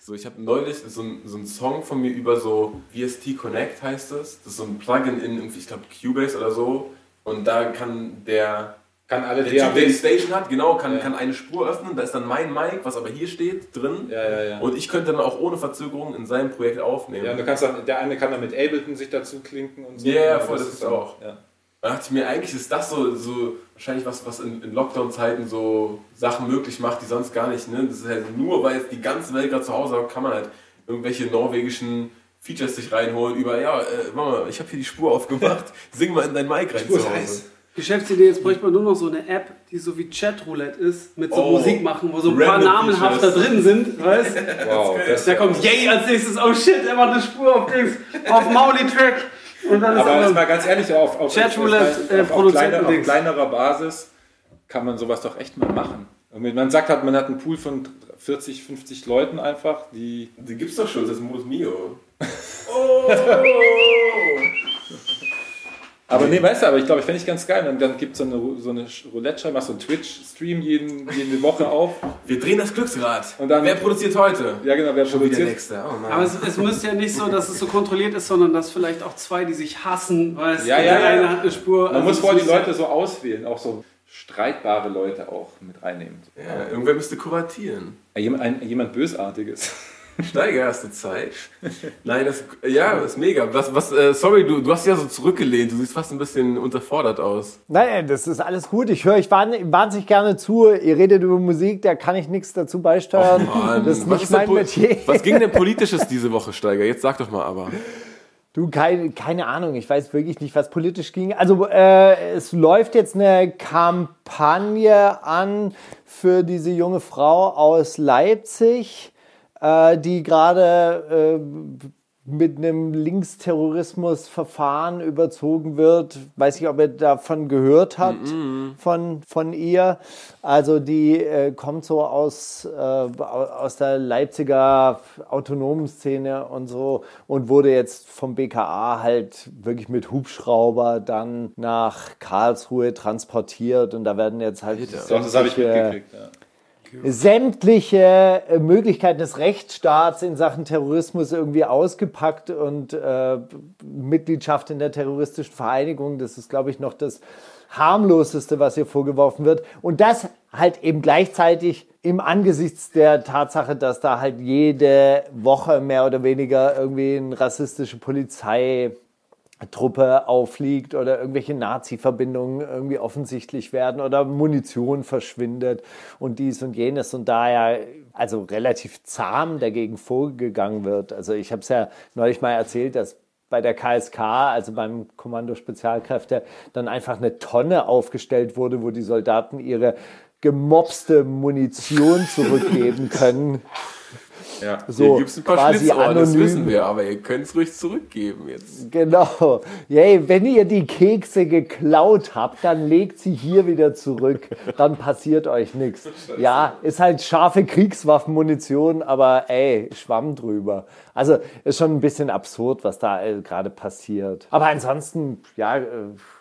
Speaker 2: So, ich habe neulich so, ein, so einen Song von mir über so VST Connect heißt das. Das ist so ein Plugin in irgendwie, ich glaube, Cubase oder so. Und da kann der,
Speaker 5: Kann alle
Speaker 2: der Typ, der die. Station hat, genau, kann,
Speaker 5: Ja.
Speaker 2: kann eine Spur öffnen. Da ist dann mein Mic, was aber hier steht, drin.
Speaker 5: Ja, ja, ja.
Speaker 2: Und ich könnte dann auch ohne Verzögerung in seinem Projekt aufnehmen.
Speaker 5: Ja, und du kannst dann, der eine kann dann mit Ableton sich dazu klinken und so.
Speaker 2: Ja, ja, voll, das ist
Speaker 5: dann-
Speaker 2: auch.
Speaker 5: Ja.
Speaker 2: Da dachte ich mir, eigentlich ist das so, so wahrscheinlich was, was in, in Lockdown-Zeiten so Sachen möglich macht, die sonst gar nicht. Ne? Das ist halt nur, weil jetzt die ganze Welt gerade zu Hause hat, kann man halt irgendwelche norwegischen Features sich reinholen über, ja, äh, Mama, ich habe hier die Spur aufgemacht, [LAUGHS] sing mal in dein Mic rein zu Hause.
Speaker 4: Geschäftsidee, jetzt bräuchte man nur noch so eine App, die so wie Chatroulette ist, mit so
Speaker 2: Oh.
Speaker 4: Musik machen, wo so ein paar namenhafter
Speaker 2: Features.
Speaker 4: drin sind, weißt [LAUGHS]
Speaker 5: Wow, das,
Speaker 4: Da kommt Yay als nächstes, oh shit, er macht eine Spur auf Dings, auf Mauli-Track. Und dann ist
Speaker 5: aber jetzt mal ganz ehrlich, auf, auf,
Speaker 4: Chatroulette,
Speaker 5: auf,
Speaker 4: äh,
Speaker 5: auf, auf, kleiner, auf kleinerer Basis kann man sowas doch echt mal machen. Und Man sagt halt, man hat einen Pool von 40, 50 Leuten einfach, die
Speaker 2: Die gibt's doch schon, das ist Modus Mio. [LAUGHS]
Speaker 5: Aber nee, weißt du, aber ich glaube, ich fände ich ganz geil. Und dann gibt es so eine, so eine Roulette-Scheibe, machst so einen Twitch-Stream jeden, jede Woche auf.
Speaker 2: Wir drehen das Glücksrad.
Speaker 5: Und dann-
Speaker 2: Wer produziert heute?
Speaker 5: Ja, genau, wer
Speaker 2: Schon
Speaker 5: produziert.
Speaker 2: nächste. Oh Mann.
Speaker 4: Aber es, es müsste ja nicht so, dass es so kontrolliert ist, sondern dass vielleicht auch zwei, die sich hassen, weißt
Speaker 5: Ja,
Speaker 4: und
Speaker 5: ja,
Speaker 4: der
Speaker 5: ja.
Speaker 4: eine hat eine Spur.
Speaker 5: Man
Speaker 4: also
Speaker 5: muss
Speaker 4: es
Speaker 5: vorher die Leute so auswählen, auch so streitbare Leute auch mit reinnehmen.
Speaker 2: ja, irgendwer müsste kuratieren.
Speaker 5: Ja, Jemand, ein, jemand Bösartiges. [LAUGHS]
Speaker 2: Steiger, hast du Zeit? Nein, das, ja, das ist mega. Was, was, äh, sorry, du, du hast ja so zurückgelehnt. Du siehst fast ein bisschen unterfordert aus.
Speaker 3: Nein, das ist alles gut. Ich höre euch wahn- wahnsinnig gerne zu. Ihr redet über Musik, da kann ich nichts dazu beisteuern.
Speaker 2: Mann,
Speaker 3: das ist
Speaker 2: was
Speaker 3: nicht
Speaker 2: ist
Speaker 3: mein Metier.
Speaker 2: Was ging denn politisches diese Woche, Steiger? Jetzt sag doch mal aber.
Speaker 3: Du, keine, keine Ahnung, ich weiß wirklich nicht, was politisch ging. Also äh, es läuft jetzt eine Kampagne an für diese junge Frau aus Leipzig, äh, die gerade äh, mit einem Linksterrorismusverfahren überzogen wird. Weiß nicht, ob ihr davon gehört habt, von, von ihr. Also die äh, kommt so aus, äh, aus der Leipziger autonomen Szene und so und wurde jetzt vom BKA halt wirklich mit Hubschrauber dann nach Karlsruhe transportiert und da werden jetzt halt
Speaker 5: Doch, das habe ich mitgekriegt. Ja.
Speaker 3: Sämtliche äh, Möglichkeiten des Rechtsstaats in Sachen Terrorismus irgendwie ausgepackt und äh, Mitgliedschaft in der terroristischen Vereinigung, das ist, glaube ich, noch das harmloseste, was ihr vorgeworfen wird. Und das halt eben gleichzeitig im Angesichts der Tatsache, dass da halt jede Woche mehr oder weniger irgendwie eine rassistische Polizei Truppe auffliegt oder irgendwelche Nazi-Verbindungen irgendwie offensichtlich werden oder Munition verschwindet und dies und jenes und daher also relativ zahm dagegen vorgegangen wird. Also ich habe es ja neulich mal erzählt, dass bei der KSK, also beim Kommando Spezialkräfte, dann einfach eine Tonne aufgestellt wurde, wo die Soldaten ihre gemobste Munition zurückgeben können. [LAUGHS]
Speaker 5: Ja.
Speaker 3: So
Speaker 2: Hier gibt's ein paar
Speaker 3: quasi
Speaker 2: Schlitzohren, das
Speaker 3: anonym.
Speaker 2: wissen wir, aber ihr könnt es ruhig zurückgeben jetzt.
Speaker 3: Genau. Yay, wenn ihr die Kekse geklaut habt, dann legt sie hier wieder zurück. Dann passiert euch nichts. Ja, ist halt scharfe Kriegswaffenmunition, aber ey, Schwamm drüber. Also ist schon ein bisschen absurd, was da äh, gerade passiert. Aber ansonsten, ja, äh,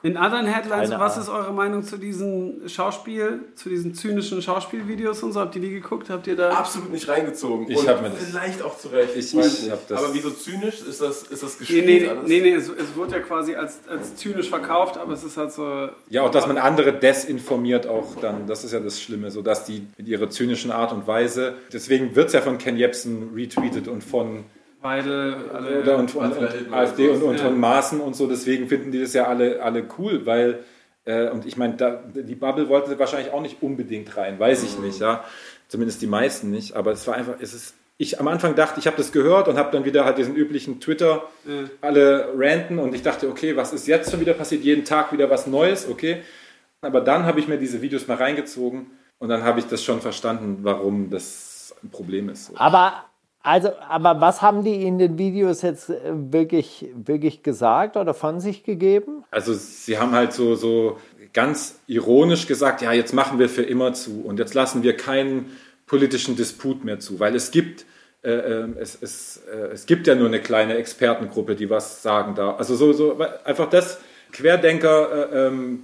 Speaker 4: In anderen Headlines, was ist eure Meinung zu diesen Schauspiel, zu diesen zynischen Schauspielvideos und so? Habt ihr die geguckt? Habt ihr da.
Speaker 2: Absolut nicht reingezogen.
Speaker 5: Ich
Speaker 2: Und
Speaker 5: mir das-
Speaker 2: Vielleicht auch zu Recht.
Speaker 5: Ich- ich
Speaker 2: nicht.
Speaker 5: hab das-
Speaker 2: aber wieso zynisch? Ist das, ist das
Speaker 4: Nee,
Speaker 2: gespielt
Speaker 4: nee,
Speaker 2: alles?
Speaker 4: nee, nee es, es wird ja quasi als, als zynisch verkauft, aber es ist halt so.
Speaker 5: Ja, auch dass man andere desinformiert auch dann, das ist ja das Schlimme, so dass die mit ihrer zynischen Art und Weise, deswegen wird es ja von Ken Jebsen retweetet und von
Speaker 4: Beide, alle.
Speaker 5: oder und, und, und AfD und, und
Speaker 4: Ja.
Speaker 5: von Maaßen und so, deswegen finden die das ja alle, alle cool, weil, äh, und ich meine, die Bubble wollte sie wahrscheinlich auch nicht unbedingt rein, weiß ich nicht, ja, zumindest die meisten nicht, aber es war einfach, es ist, ich am Anfang dachte, ich habe das gehört und habe dann wieder halt diesen üblichen Twitter, alle ranten und ich dachte, okay, was ist jetzt schon wieder passiert, jeden Tag wieder was Neues, okay, aber dann habe ich mir diese Videos mal reingezogen und dann habe ich das schon verstanden, warum das ein Problem ist.
Speaker 3: Aber also, aber was haben die in den Videos jetzt äh, wirklich, wirklich gesagt oder von sich gegeben?
Speaker 5: Also sie haben halt so, so ganz ironisch gesagt, ja, jetzt machen wir für immer zu und jetzt lassen wir keinen politischen Disput mehr zu, weil es gibt, äh, äh, es, es, äh, es gibt ja nur eine kleine Expertengruppe, die was sagen darf. Also so, so einfach das Querdenker äh, ähm,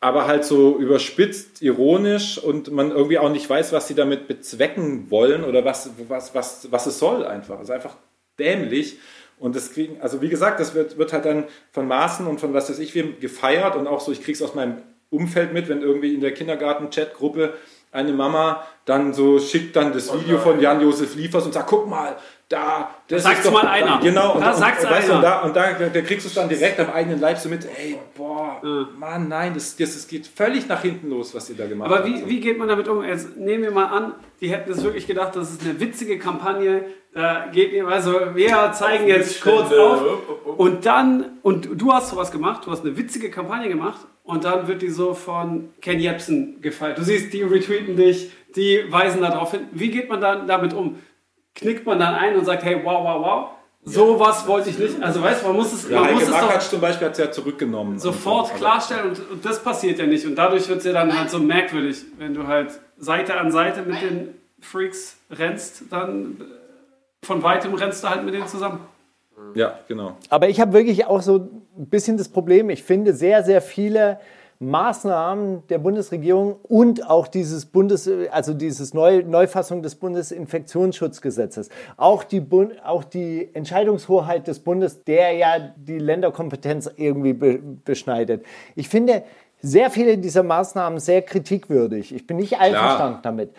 Speaker 5: aber halt so überspitzt, ironisch und man irgendwie auch nicht weiß, was sie damit bezwecken wollen oder was, was, was, was es soll einfach. Also einfach dämlich. Und das kriegen, also wie gesagt, das wird, wird halt dann von Maßen und von was weiß ich wem gefeiert und auch so, ich krieg's aus meinem Umfeld mit, wenn irgendwie in der Kindergarten-Chat-Gruppe eine Mama dann so schickt dann das Video von Jan-Josef Liefers und sagt, guck mal, da, das
Speaker 4: Sagt's
Speaker 5: ist doch,
Speaker 4: mal einer.
Speaker 5: Genau,
Speaker 4: Da
Speaker 5: und,
Speaker 4: sagt's
Speaker 5: und, du,
Speaker 4: einer.
Speaker 5: und da, und da, da kriegst du es dann direkt am eigenen Leib so mit, ey, boah, Mann, nein, das, das, das geht völlig nach hinten los, was ihr da gemacht
Speaker 4: Aber
Speaker 5: habt.
Speaker 4: wie, wie geht man damit um? Jetzt nehmen wir mal an, die hätten es wirklich gedacht, das ist eine witzige Kampagne. Da geht ihr, also wir zeigen jetzt kurz auf. Und dann, und du hast sowas gemacht, du hast eine witzige Kampagne gemacht und dann wird die so von Ken Jebsen gefeiert. Du siehst, die retweeten dich, die weisen darauf hin. Wie geht man dann damit um? Knickt man dann ein und sagt, hey, wow, wow, wow. Sowas wollte ich nicht. Also weißt du, man muss es,
Speaker 5: ja,
Speaker 4: man muss es doch
Speaker 5: zum Beispiel hat es ja zurückgenommen.
Speaker 4: sofort
Speaker 5: Und so.
Speaker 4: klarstellen und, und das passiert ja nicht. Und dadurch wird es ja dann halt so merkwürdig, wenn du halt Seite an Seite mit den Freaks rennst, dann äh, von weitem rennst du halt mit denen zusammen.
Speaker 5: Aber, ja, genau.
Speaker 3: Aber ich habe wirklich auch so ein bisschen das Problem, ich finde sehr, sehr viele Maßnahmen der Bundesregierung und auch dieses Bundes, also dieses Neu Neufassung des Bundesinfektionsschutzgesetzes, auch die, Bund, auch die Entscheidungshoheit des Bundes, der ja die Länderkompetenz irgendwie be beschneidet. Ich finde sehr viele dieser Maßnahmen sehr kritikwürdig. Ich bin nicht einverstanden damit.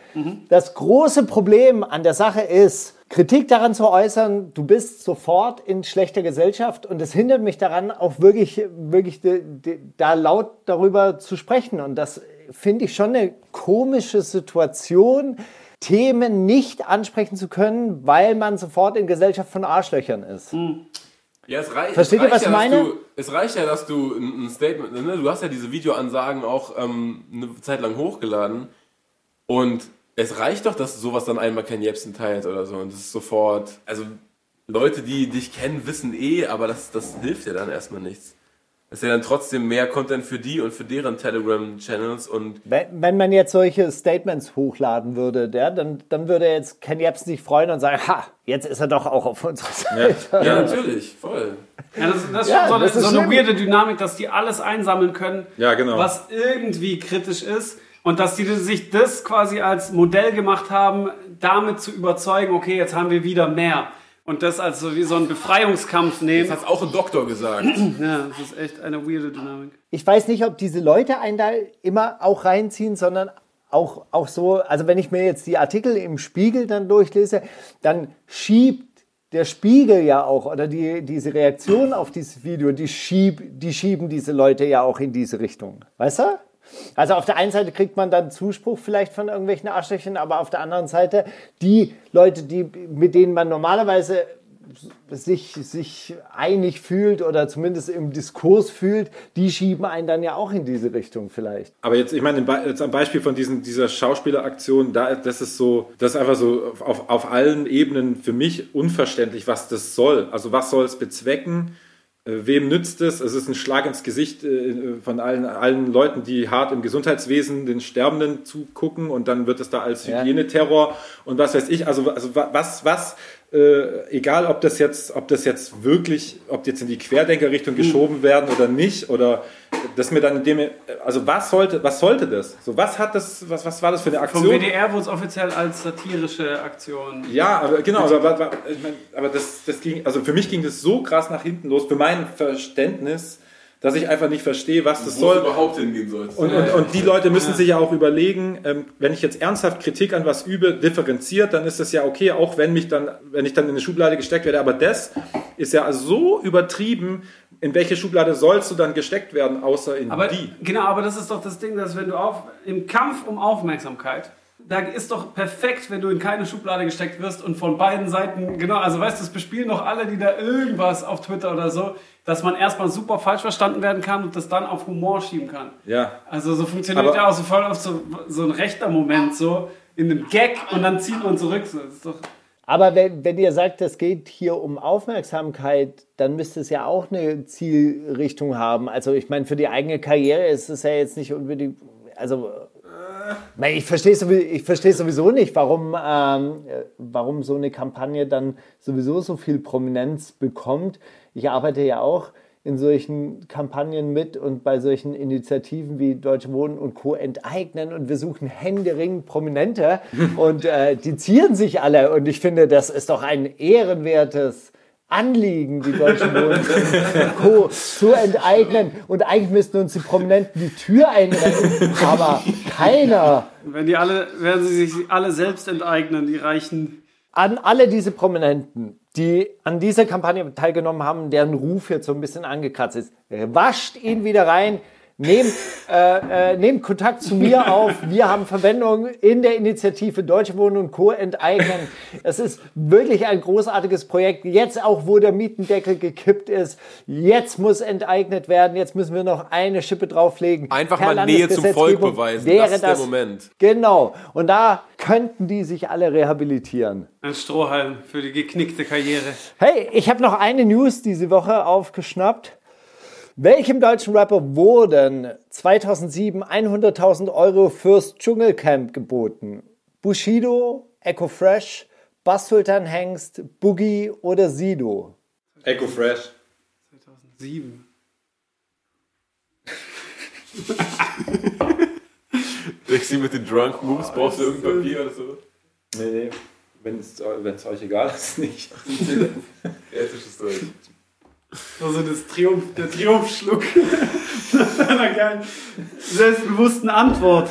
Speaker 3: Das große Problem an der Sache ist, Kritik daran zu äußern, du bist sofort in schlechter Gesellschaft und es hindert mich daran, auch wirklich, wirklich de, de, da laut darüber zu sprechen. Und das finde ich schon eine komische Situation, Themen nicht ansprechen zu können, weil man sofort in Gesellschaft von Arschlöchern ist.
Speaker 2: Ja, es reicht.
Speaker 3: Versteht
Speaker 2: es
Speaker 3: ihr, was
Speaker 2: ja, dass
Speaker 3: meine?
Speaker 2: Du, es reicht ja, dass du ein, ein Statement, ne? du hast ja diese Videoansagen auch ähm, eine Zeit lang hochgeladen und es reicht doch, dass sowas dann einmal Ken Jebsen teilt oder so und das ist sofort, also Leute, die dich kennen, wissen eh, aber das, das hilft ja dann erstmal nichts. Das ist ja dann trotzdem mehr Content für die und für deren Telegram-Channels und
Speaker 3: Wenn, wenn man jetzt solche Statements hochladen würde, ja, dann, dann würde jetzt Ken Jebsen sich freuen und sagen, ha, jetzt ist er doch auch auf unserer Seite.
Speaker 2: ja, natürlich, voll.
Speaker 4: Ja, das, das ist
Speaker 3: Ja,
Speaker 4: schon so eine,
Speaker 3: das ist
Speaker 4: so eine
Speaker 3: schlimm.
Speaker 4: weirde Dynamik, dass die alles einsammeln können,
Speaker 5: Ja, genau.
Speaker 4: was irgendwie kritisch ist. Und dass die sich das quasi als Modell gemacht haben, damit zu überzeugen, okay, jetzt haben wir wieder mehr. Und das als so wie so einen Befreiungskampf
Speaker 2: Das
Speaker 4: nehmen.
Speaker 2: hat auch ein Doktor gesagt. [CLEARS THROAT]
Speaker 4: Ja, das ist echt eine weirde Dynamik.
Speaker 3: Ich weiß nicht, ob diese Leute einen da immer auch reinziehen, sondern auch, auch so, also wenn ich mir jetzt die Artikel im Spiegel dann durchlese, dann schiebt der Spiegel ja auch, oder die, diese Reaktion auf dieses Video, die, schieb, die schieben diese Leute ja auch in diese Richtung. Weißt du? Also auf der einen Seite kriegt man dann Zuspruch vielleicht von irgendwelchen Arschlöchern, aber auf der anderen Seite die Leute, die, mit denen man normalerweise sich, sich einig fühlt oder zumindest im Diskurs fühlt, die schieben einen dann ja auch in diese Richtung vielleicht.
Speaker 5: Aber jetzt, ich meine, jetzt am Beispiel von diesen, dieser Schauspieleraktion, da, das ist so, das ist einfach so auf, auf allen Ebenen für mich unverständlich, was das soll. Also was soll es bezwecken? Äh, Wem nützt es? Es ist ein Schlag ins Gesicht äh, von allen, allen Leuten, die hart im Gesundheitswesen den Sterbenden zugucken und dann wird es da als. Hygieneterror und was weiß ich. Also, also wa- was, was, äh, egal ob das jetzt, ob das jetzt wirklich, ob die jetzt in die Querdenkerrichtung geschoben werden oder nicht, oder dass mir dann in dem, also was sollte, was sollte das? So, was hat das, was, was war das für eine
Speaker 4: Vom
Speaker 5: Aktion?
Speaker 4: WDR wurde es offiziell als satirische Aktion.
Speaker 5: Ja, aber genau, aber, aber, ich mein, aber das, das ging, also für mich ging das so krass nach hinten los, für mein Verständnis, dass ich einfach nicht verstehe, was das
Speaker 2: Wo es
Speaker 5: soll.
Speaker 2: überhaupt hingehen soll.
Speaker 5: Und, und, und die Leute müssen sich ja auch überlegen, ähm, wenn ich jetzt ernsthaft Kritik an was übe, differenziert, dann ist das ja okay, auch wenn mich dann, wenn ich dann in eine Schublade gesteckt werde. Aber das ist ja so übertrieben. In welche Schublade sollst du dann gesteckt werden, außer in
Speaker 4: Aber
Speaker 5: die?
Speaker 4: genau, aber das ist doch das Ding, dass wenn du auf im Kampf um Aufmerksamkeit, da ist doch perfekt, wenn du in keine Schublade gesteckt wirst und von beiden Seiten, genau, also weißt du, das bespielen doch alle, die da irgendwas auf Twitter oder so, dass man erstmal super falsch verstanden werden kann und das dann auf Humor schieben kann.
Speaker 5: Ja.
Speaker 4: Also so funktioniert
Speaker 5: Aber-
Speaker 4: ja auch so voll auf so, so ein rechter Moment, so in einem Gag und dann zieht man zurück. So. Das ist doch,
Speaker 3: Aber wenn, wenn ihr sagt, es geht hier um Aufmerksamkeit, dann müsste es ja auch eine Zielrichtung haben. Also ich meine, für die eigene Karriere ist es ja jetzt nicht unbedingt, also ich verstehe sowieso, ich verstehe sowieso nicht, warum, ähm, äh, warum so eine Kampagne dann sowieso so viel Prominenz bekommt. Ich arbeite ja auch in solchen Kampagnen mit und bei solchen Initiativen wie Deutsche Wohnen und Co. enteignen und wir suchen händeringend Prominente [LAUGHS] und äh, die zieren sich alle und ich finde, das ist doch ein ehrenwertes Anliegen, die Deutsche Wohnen [LAUGHS] und Co. zu enteignen und eigentlich müssten uns die Prominenten die Tür einrennen, aber keiner.
Speaker 4: wenn die alle, werden sie sich alle selbst enteignen, die reichen
Speaker 3: an alle diese Prominenten, die an dieser Kampagne teilgenommen haben, deren Ruf jetzt so ein bisschen angekratzt ist, wascht ihn wieder rein. Nehmt, äh, äh, nehmt Kontakt zu mir [LAUGHS] auf. Wir haben Verwendung in der Initiative Deutsche Wohnen und Co. enteignen. Es ist wirklich ein großartiges Projekt. Jetzt auch, wo der Mietendeckel gekippt ist. Jetzt muss enteignet werden. Jetzt müssen wir noch eine Schippe drauflegen.
Speaker 2: Einfach
Speaker 3: Per
Speaker 2: mal Nähe zum Volk beweisen.
Speaker 3: Wäre
Speaker 2: Das ist der Moment.
Speaker 3: Genau. Und da könnten die sich alle rehabilitieren.
Speaker 4: Ein Strohhalm für die geknickte Karriere.
Speaker 3: Hey, ich habe noch eine News diese Woche aufgeschnappt. Welchem deutschen Rapper wurden 2007 100.000 Euro fürs Dschungelcamp geboten? Bushido, Echo Fresh, Bass Sultan Hengst, Boogie oder Sido?
Speaker 5: Echo Fresh.
Speaker 4: 2007.
Speaker 2: Dexy mit den Drunk Moves, brauchst du irgendein Papier oder so?
Speaker 5: Nee, nee. Wenn es euch egal ist, nicht. [LAUGHS]
Speaker 2: Ethisches Deutsch.
Speaker 4: Also das Triumph, der Triumphschluck [LAUGHS] nach einer geilen, selbstbewussten Antwort.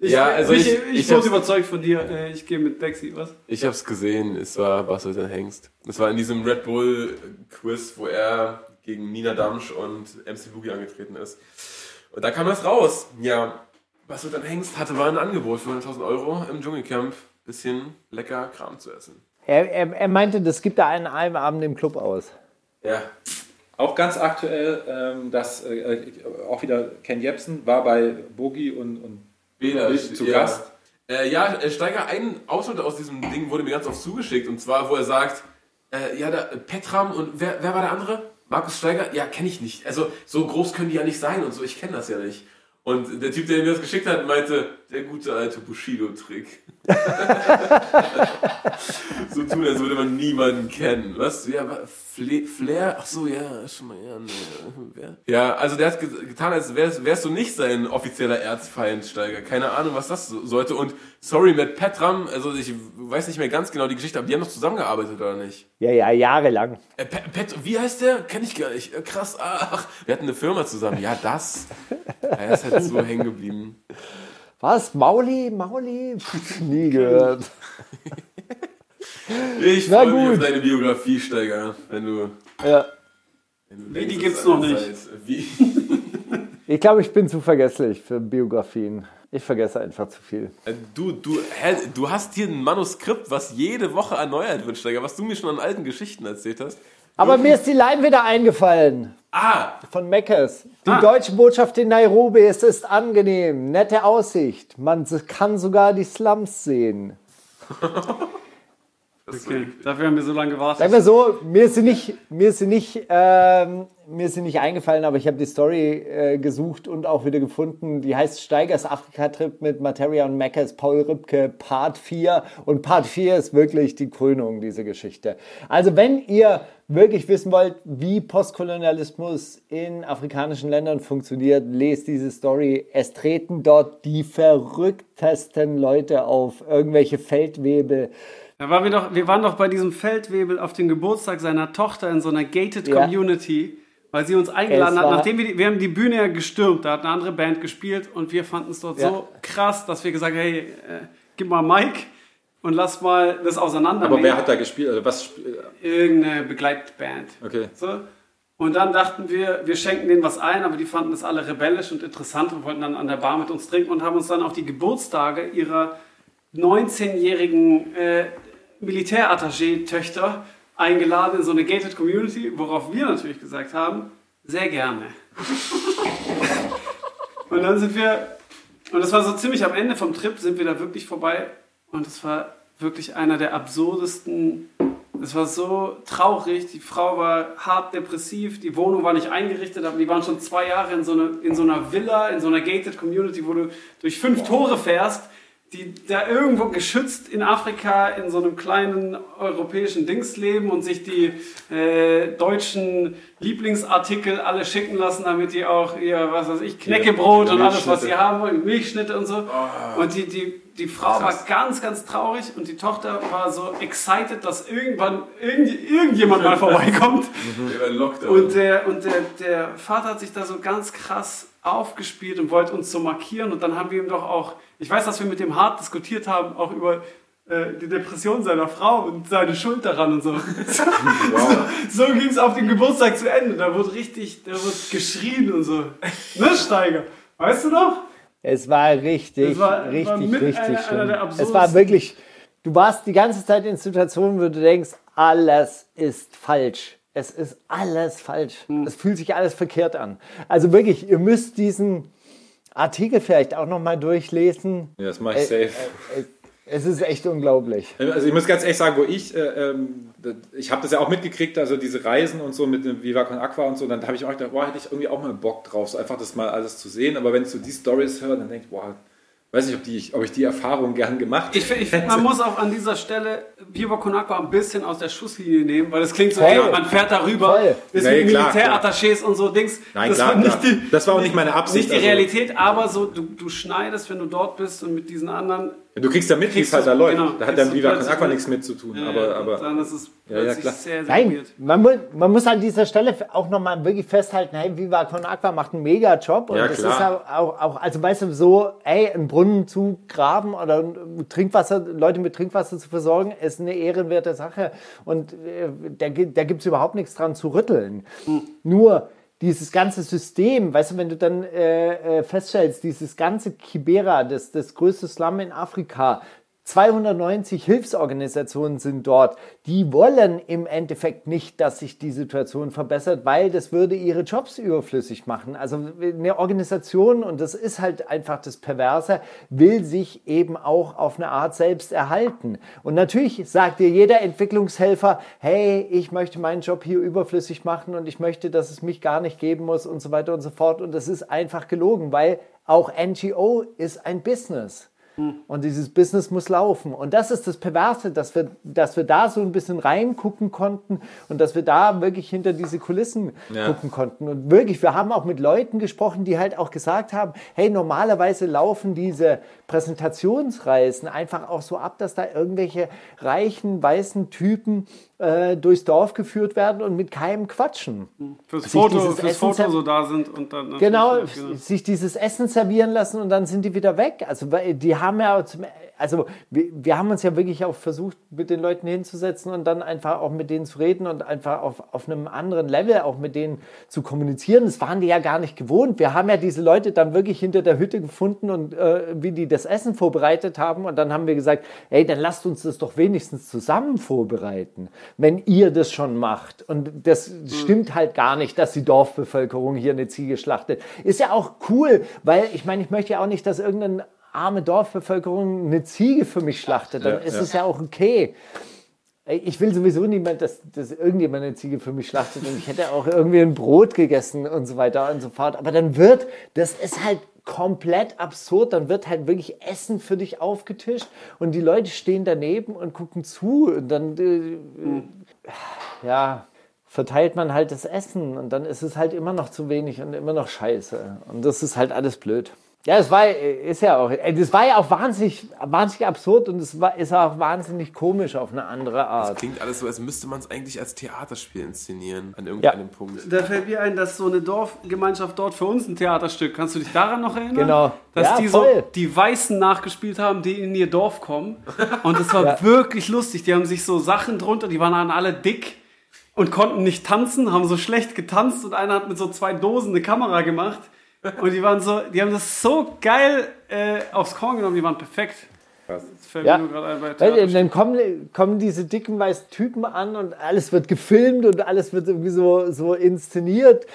Speaker 4: Ich,
Speaker 2: Ja, also
Speaker 4: ich,
Speaker 2: ich-
Speaker 4: ich,
Speaker 2: ich
Speaker 4: wurde überzeugt von dir. Äh, Ich gehe mit Dexy, was?
Speaker 2: Ich hab's gesehen, es war Bass Sultan Hengst. Es war in diesem Red Bull Quiz, wo er gegen Nina Damsch und MC Boogie angetreten ist. Und da kam das raus. Ja, Bass Sultan Hengst hatte war ein Angebot für 100.000 Euro im Dschungelcamp, bisschen lecker Kram zu essen.
Speaker 3: Er, er, er meinte, das gibt er einen einen Abend im Club aus.
Speaker 2: Ja,
Speaker 5: Auch ganz aktuell, ähm, dass äh, auch wieder Ken Jebsen war bei Boogie und, und
Speaker 2: Bela
Speaker 5: zu
Speaker 2: ja.
Speaker 5: Gast.
Speaker 2: Äh, ja, äh, Steiger, ein Ausschnitt aus diesem Ding wurde mir ganz oft zugeschickt. Und zwar, wo er sagt, äh, ja, da, Petram und wer, wer war der andere? Markus Steiger? Ja, kenne ich nicht. Also, so groß können die ja nicht sein und so. Ich kenne das ja nicht. Und der Typ, der mir das geschickt hat, meinte, der gute alte Bushido-Trick. [LAUGHS] so tun, als würde man niemanden kennen. Was? Ja, Flair? Ach so, ja, schon mal, ja. Wer? Ja, also der hat ge getan, als wärst, wärst du nicht sein offizieller Erzfeind, Steiger. Keine Ahnung, was das so- sollte. Und sorry, mit Petram, also ich weiß nicht mehr ganz genau die Geschichte, aber die haben noch zusammengearbeitet, oder nicht?
Speaker 3: Ja, ja, jahrelang.
Speaker 2: Äh, Pet, Pet, wie heißt der? Kenn ich gar nicht. Äh, krass, ach, wir hatten eine Firma zusammen. Ja, das. [LAUGHS] Ja, er ist halt so hängen geblieben.
Speaker 3: Was? Mauli? Mauli? Pff, Nie gehört.
Speaker 2: Ich freue mich auf
Speaker 3: gut.
Speaker 2: deine Biografie, Steiger, wenn du...
Speaker 3: Ja.
Speaker 2: Wenn du denkst,
Speaker 4: die gibt's noch nicht. [LAUGHS]
Speaker 3: Ich glaube, ich bin zu vergesslich für Biografien. Ich vergesse einfach zu viel.
Speaker 2: Äh, Du, du, hä, du hast hier ein Manuskript, was jede Woche erneuert wird, Steiger, was du mir schon an alten Geschichten erzählt hast.
Speaker 3: Aber mir ist die Line wieder eingefallen.
Speaker 2: Ah,
Speaker 3: Von Meckes. Die
Speaker 4: Ah.
Speaker 3: deutsche Botschaft in Nairobi, es ist angenehm, nette Aussicht. Man kann sogar die Slums sehen. [LAUGHS]
Speaker 4: Okay. Dafür haben wir so lange gewartet.
Speaker 3: Sag mal so, mir ist sie nicht, mir ist sie nicht, ähm, mir ist sie nicht eingefallen, aber ich habe die Story äh, gesucht und auch wieder gefunden. Die heißt Steigers Afrika-Trip mit Materia und Meckes, Paul Rübke, Part 4. Und Part 4 ist wirklich die Krönung dieser Geschichte. Also wenn ihr wirklich wissen wollt, wie Postkolonialismus in afrikanischen Ländern funktioniert, lest diese Story. Es treten dort die verrücktesten Leute auf, irgendwelche Feldwebel.
Speaker 4: Da waren wir, doch, wir waren doch bei diesem Feldwebel auf dem Geburtstag seiner Tochter in so einer gated
Speaker 3: Ja.
Speaker 4: Community, weil sie uns eingeladen hat. Nachdem wir, die, wir haben die Bühne ja gestürmt, da hat eine andere Band gespielt und wir fanden es dort
Speaker 3: Ja.
Speaker 4: so krass, dass wir gesagt haben, hey, äh, gib mal Mike und lass mal das auseinander.
Speaker 5: Aber wer hat da gespielt? Also was?
Speaker 4: Irgendeine Begleitband.
Speaker 5: Okay.
Speaker 4: So. Und dann dachten wir, wir schenken denen was ein, aber die fanden das alle rebellisch und interessant und wollten dann an der Bar mit uns trinken und haben uns dann auf die Geburtstage ihrer 19-jährigen äh, Militärattaché-Töchter eingeladen in so eine gated Community, worauf wir natürlich gesagt haben, sehr gerne. [LAUGHS] und dann sind wir, und das war so ziemlich am Ende vom Trip, sind wir da wirklich vorbei und es war wirklich einer der absurdesten es war so traurig. Die Frau war hart depressiv. Die Wohnung war nicht eingerichtet, aber die waren schon zwei Jahre in so, eine, in so einer Villa, in so einer gated Community, wo du durch fünf Tore fährst, die da irgendwo geschützt in Afrika in so einem kleinen europäischen Dings leben und sich die äh, deutschen Lieblingsartikel alle schicken lassen, damit die auch ihr, was weiß ich, Knäckebrot und alles, was sie haben wollen, Milchschnitte und so. Und die, die, die Frau war ganz, ganz traurig und die Tochter war so excited, dass irgendwann irgend, irgendjemand mal [LAUGHS] vorbeikommt. Und, der, und der, der Vater hat sich da so ganz krass aufgespielt und wollte uns so markieren. Und dann haben wir ihm doch auch, ich weiß, dass wir mit dem hart diskutiert haben, auch über äh, die Depression seiner Frau und seine Schuld daran und so. [LAUGHS] So, so ging es auf dem Geburtstag zu Ende. Da wurde richtig, da wurde geschrien und so. Ne, Steiger? Weißt du noch?
Speaker 3: Es war richtig,
Speaker 4: Es war-
Speaker 3: richtig,
Speaker 4: war
Speaker 3: richtig
Speaker 4: einer-
Speaker 3: schlimm.
Speaker 4: einer
Speaker 3: es war wirklich, du warst die ganze Zeit in Situationen, wo du denkst, alles ist falsch. Es ist alles falsch.
Speaker 4: Hm.
Speaker 3: Es fühlt sich alles verkehrt an. Also wirklich, ihr müsst diesen Artikel vielleicht auch nochmal durchlesen.
Speaker 5: Ja, das mache ich safe.
Speaker 3: Es, es ist echt unglaublich.
Speaker 5: Also ich muss ganz ehrlich sagen, wo ich, äh, ähm, ich habe das ja auch mitgekriegt, also diese Reisen und so mit dem Viva Con Aqua und so, dann habe ich auch gedacht, boah, hätte ich irgendwie auch mal Bock drauf, so einfach das mal alles zu sehen. Aber wenn ich so die Stories höre, dann denke ich, boah, weiß nicht, ob, die, ob ich die Erfahrung gern gemacht
Speaker 4: Ich, ich, find, man muss auch an dieser Stelle Con Aqua ein bisschen aus der Schusslinie nehmen, weil das klingt so,
Speaker 3: Voll.
Speaker 4: ey, man fährt da rüber,
Speaker 3: Voll.
Speaker 4: ist
Speaker 5: Nee,
Speaker 4: mit Militärattachés und so Dings.
Speaker 5: Nein,
Speaker 4: das
Speaker 5: klar,
Speaker 4: war nicht
Speaker 5: klar.
Speaker 4: die,
Speaker 5: Das war auch nicht meine Absicht,
Speaker 4: Nicht die
Speaker 5: also-
Speaker 4: Realität, aber so, du, du schneidest, wenn du dort bist und mit diesen anderen.
Speaker 5: Du kriegst ja mit, wie es halt da läuft.
Speaker 4: genau,
Speaker 5: da hat dann Viva Con Aqua
Speaker 4: mit.
Speaker 5: nichts mit zu tun.
Speaker 4: äh,
Speaker 5: aber, aber
Speaker 4: dann ist es
Speaker 5: Ja, ja, klar.
Speaker 4: sehr, sehr
Speaker 3: Nein, man, mu man muss an dieser Stelle auch nochmal wirklich festhalten, hey, Viva Con Aqua macht einen mega Job und
Speaker 5: Ja,
Speaker 3: das
Speaker 5: klar.
Speaker 3: ist auch, auch, auch, also weißt du, so, ey, einen Brunnen zu graben oder Trinkwasser, Leute mit Trinkwasser zu versorgen, ist eine ehrenwerte Sache und äh, da, da gibt es überhaupt nichts dran zu rütteln. Nur dieses ganze System, weißt du, wenn du dann äh, äh, feststellst, dieses ganze Kibera, das, das größte Slum in Afrika, 290 Hilfsorganisationen sind dort. Die wollen im Endeffekt nicht, dass sich die Situation verbessert, weil das würde ihre Jobs überflüssig machen. Also eine Organisation, und das ist halt einfach das Perverse, will sich eben auch auf eine Art selbst erhalten. Und natürlich sagt dir jeder Entwicklungshelfer, hey, ich möchte meinen Job hier überflüssig machen und ich möchte, dass es mich gar nicht geben muss und so weiter und so fort. Und das ist einfach gelogen, weil auch NGO ist ein Business. Und dieses Business muss laufen. Und das ist das Perverse, dass wir, dass wir da so ein bisschen reingucken konnten und dass wir da wirklich hinter diese Kulissen
Speaker 5: Ja.
Speaker 3: gucken konnten. Und wirklich, wir haben auch mit Leuten gesprochen, die halt auch gesagt haben, hey, normalerweise laufen diese Präsentationsreisen einfach auch so ab, dass da irgendwelche reichen, weißen Typen äh, durchs Dorf geführt werden und mit keinem quatschen.
Speaker 4: Fürs
Speaker 3: sich
Speaker 4: Foto, fürs
Speaker 3: Essen
Speaker 4: Foto so da sind und dann.
Speaker 3: Genau,
Speaker 4: genau.
Speaker 3: sich dieses Essen servieren lassen und dann sind die wieder weg. Also die haben ja, zum, also wir, wir haben uns ja wirklich auch versucht, mit den Leuten hinzusetzen und dann einfach auch mit denen zu reden und einfach auf, auf einem anderen Level auch mit denen zu kommunizieren. Das waren die ja gar nicht gewohnt. Wir haben ja diese Leute dann wirklich hinter der Hütte gefunden und äh, wie die das Essen vorbereitet haben und dann haben wir gesagt, hey, dann lasst uns das doch wenigstens zusammen vorbereiten, wenn ihr das schon macht. Und das stimmt halt gar nicht, dass die Dorfbevölkerung hier eine Ziege schlachtet. Ist ja auch cool, weil ich meine, ich möchte ja auch nicht, dass irgendeine arme Dorfbevölkerung eine Ziege für mich schlachtet. Dann
Speaker 5: Ja,
Speaker 3: ist
Speaker 5: ja.
Speaker 3: es ja auch okay. Ich will sowieso niemand, dass, dass irgendjemand eine Ziege für mich schlachtet und ich hätte auch irgendwie ein Brot gegessen und so weiter und so fort. Aber dann wird, das ist halt komplett absurd, dann wird halt wirklich Essen für dich aufgetischt und die Leute stehen daneben und gucken zu und dann, äh, ja, verteilt man halt das Essen und dann ist es halt immer noch zu wenig und immer noch scheiße. Und das ist halt alles blöd. Ja, es war, ist ja auch, äh, das war ja auch wahnsinnig, wahnsinnig absurd und es war, ist auch wahnsinnig komisch auf eine andere Art.
Speaker 2: Klingt alles so, als müsste man es eigentlich als Theaterspiel inszenieren, an irgendeinem Punkt.
Speaker 4: Da fällt mir ein, dass so eine Dorfgemeinschaft dort für uns ein Theaterstück, kannst du dich daran noch erinnern?
Speaker 3: Genau.
Speaker 4: Dass
Speaker 3: Ja,
Speaker 4: die so
Speaker 3: voll.
Speaker 4: die Weißen nachgespielt haben, die in ihr Dorf kommen. Und das war [LAUGHS] wirklich lustig. Die haben sich so Sachen drunter, die waren dann alle dick und konnten nicht tanzen, haben so schlecht getanzt und einer hat mit so zwei Dosen eine Kamera gemacht. Und die waren so, die haben das so geil äh, aufs Korn genommen, die waren perfekt. Das fällt
Speaker 3: Ja.
Speaker 4: mir nur gerade ein Theaterstück.
Speaker 3: dann kommen, kommen diese dicken weißen Typen an und alles wird gefilmt und alles wird irgendwie so, so inszeniert.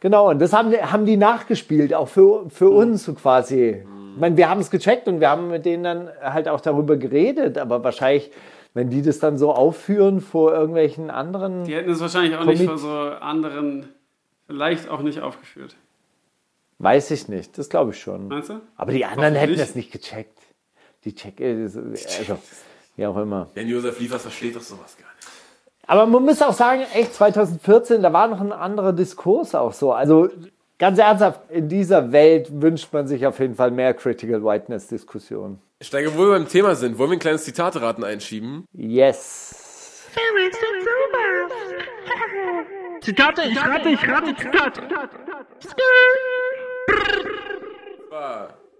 Speaker 3: Genau, und das haben, die- haben die nachgespielt, auch für, für uns so quasi. Ich meine, wir haben es gecheckt und wir haben mit denen dann halt auch darüber geredet, aber wahrscheinlich, wenn die das dann so aufführen vor irgendwelchen anderen.
Speaker 4: Die hätten es wahrscheinlich auch nicht vor so anderen, vielleicht auch nicht aufgeführt.
Speaker 3: Weiß ich nicht, das glaube ich schon.
Speaker 4: Meinst du?
Speaker 3: Aber die anderen hätten das nicht gecheckt. Die checken, also, wie auch immer.
Speaker 2: Jan Josef Liefers versteht doch sowas gar nicht.
Speaker 3: Aber man muss auch sagen, echt 2014, da war noch ein anderer Diskurs auch so. Also ganz ernsthaft, in dieser Welt wünscht man sich auf jeden Fall mehr Critical Whiteness Diskussion.
Speaker 2: Steiger, wo wir beim Thema sind, wollen wir ein kleines Zitateraten einschieben?
Speaker 3: Yes.
Speaker 6: Zitate, ich rate, ich rate, Zitat.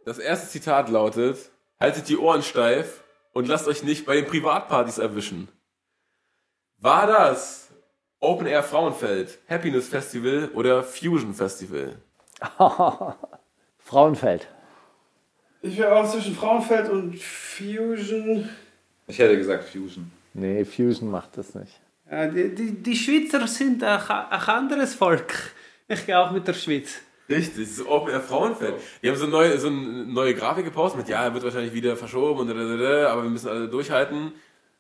Speaker 2: Das erste Zitat lautet: Haltet die Ohren steif, und lasst euch nicht bei den Privatpartys erwischen. War das Open Air Frauenfeld, Happiness Festival oder Fusion Festival? [LAUGHS]
Speaker 3: Frauenfeld.
Speaker 4: Ich wäre auch zwischen Frauenfeld und Fusion.
Speaker 5: Ich hätte gesagt Fusion.
Speaker 3: Nee, Fusion macht das nicht.
Speaker 4: Ja, die, die, die Schweizer sind ein, ein anderes Volk. Ich gehe auch mit der Schweiz.
Speaker 2: Richtig, das ist Open Air Frauenfeld. Die haben so, neue, so eine neue Grafik gepostet mit, ja, er wird wahrscheinlich wieder verschoben und dadadada, aber wir müssen alle durchhalten.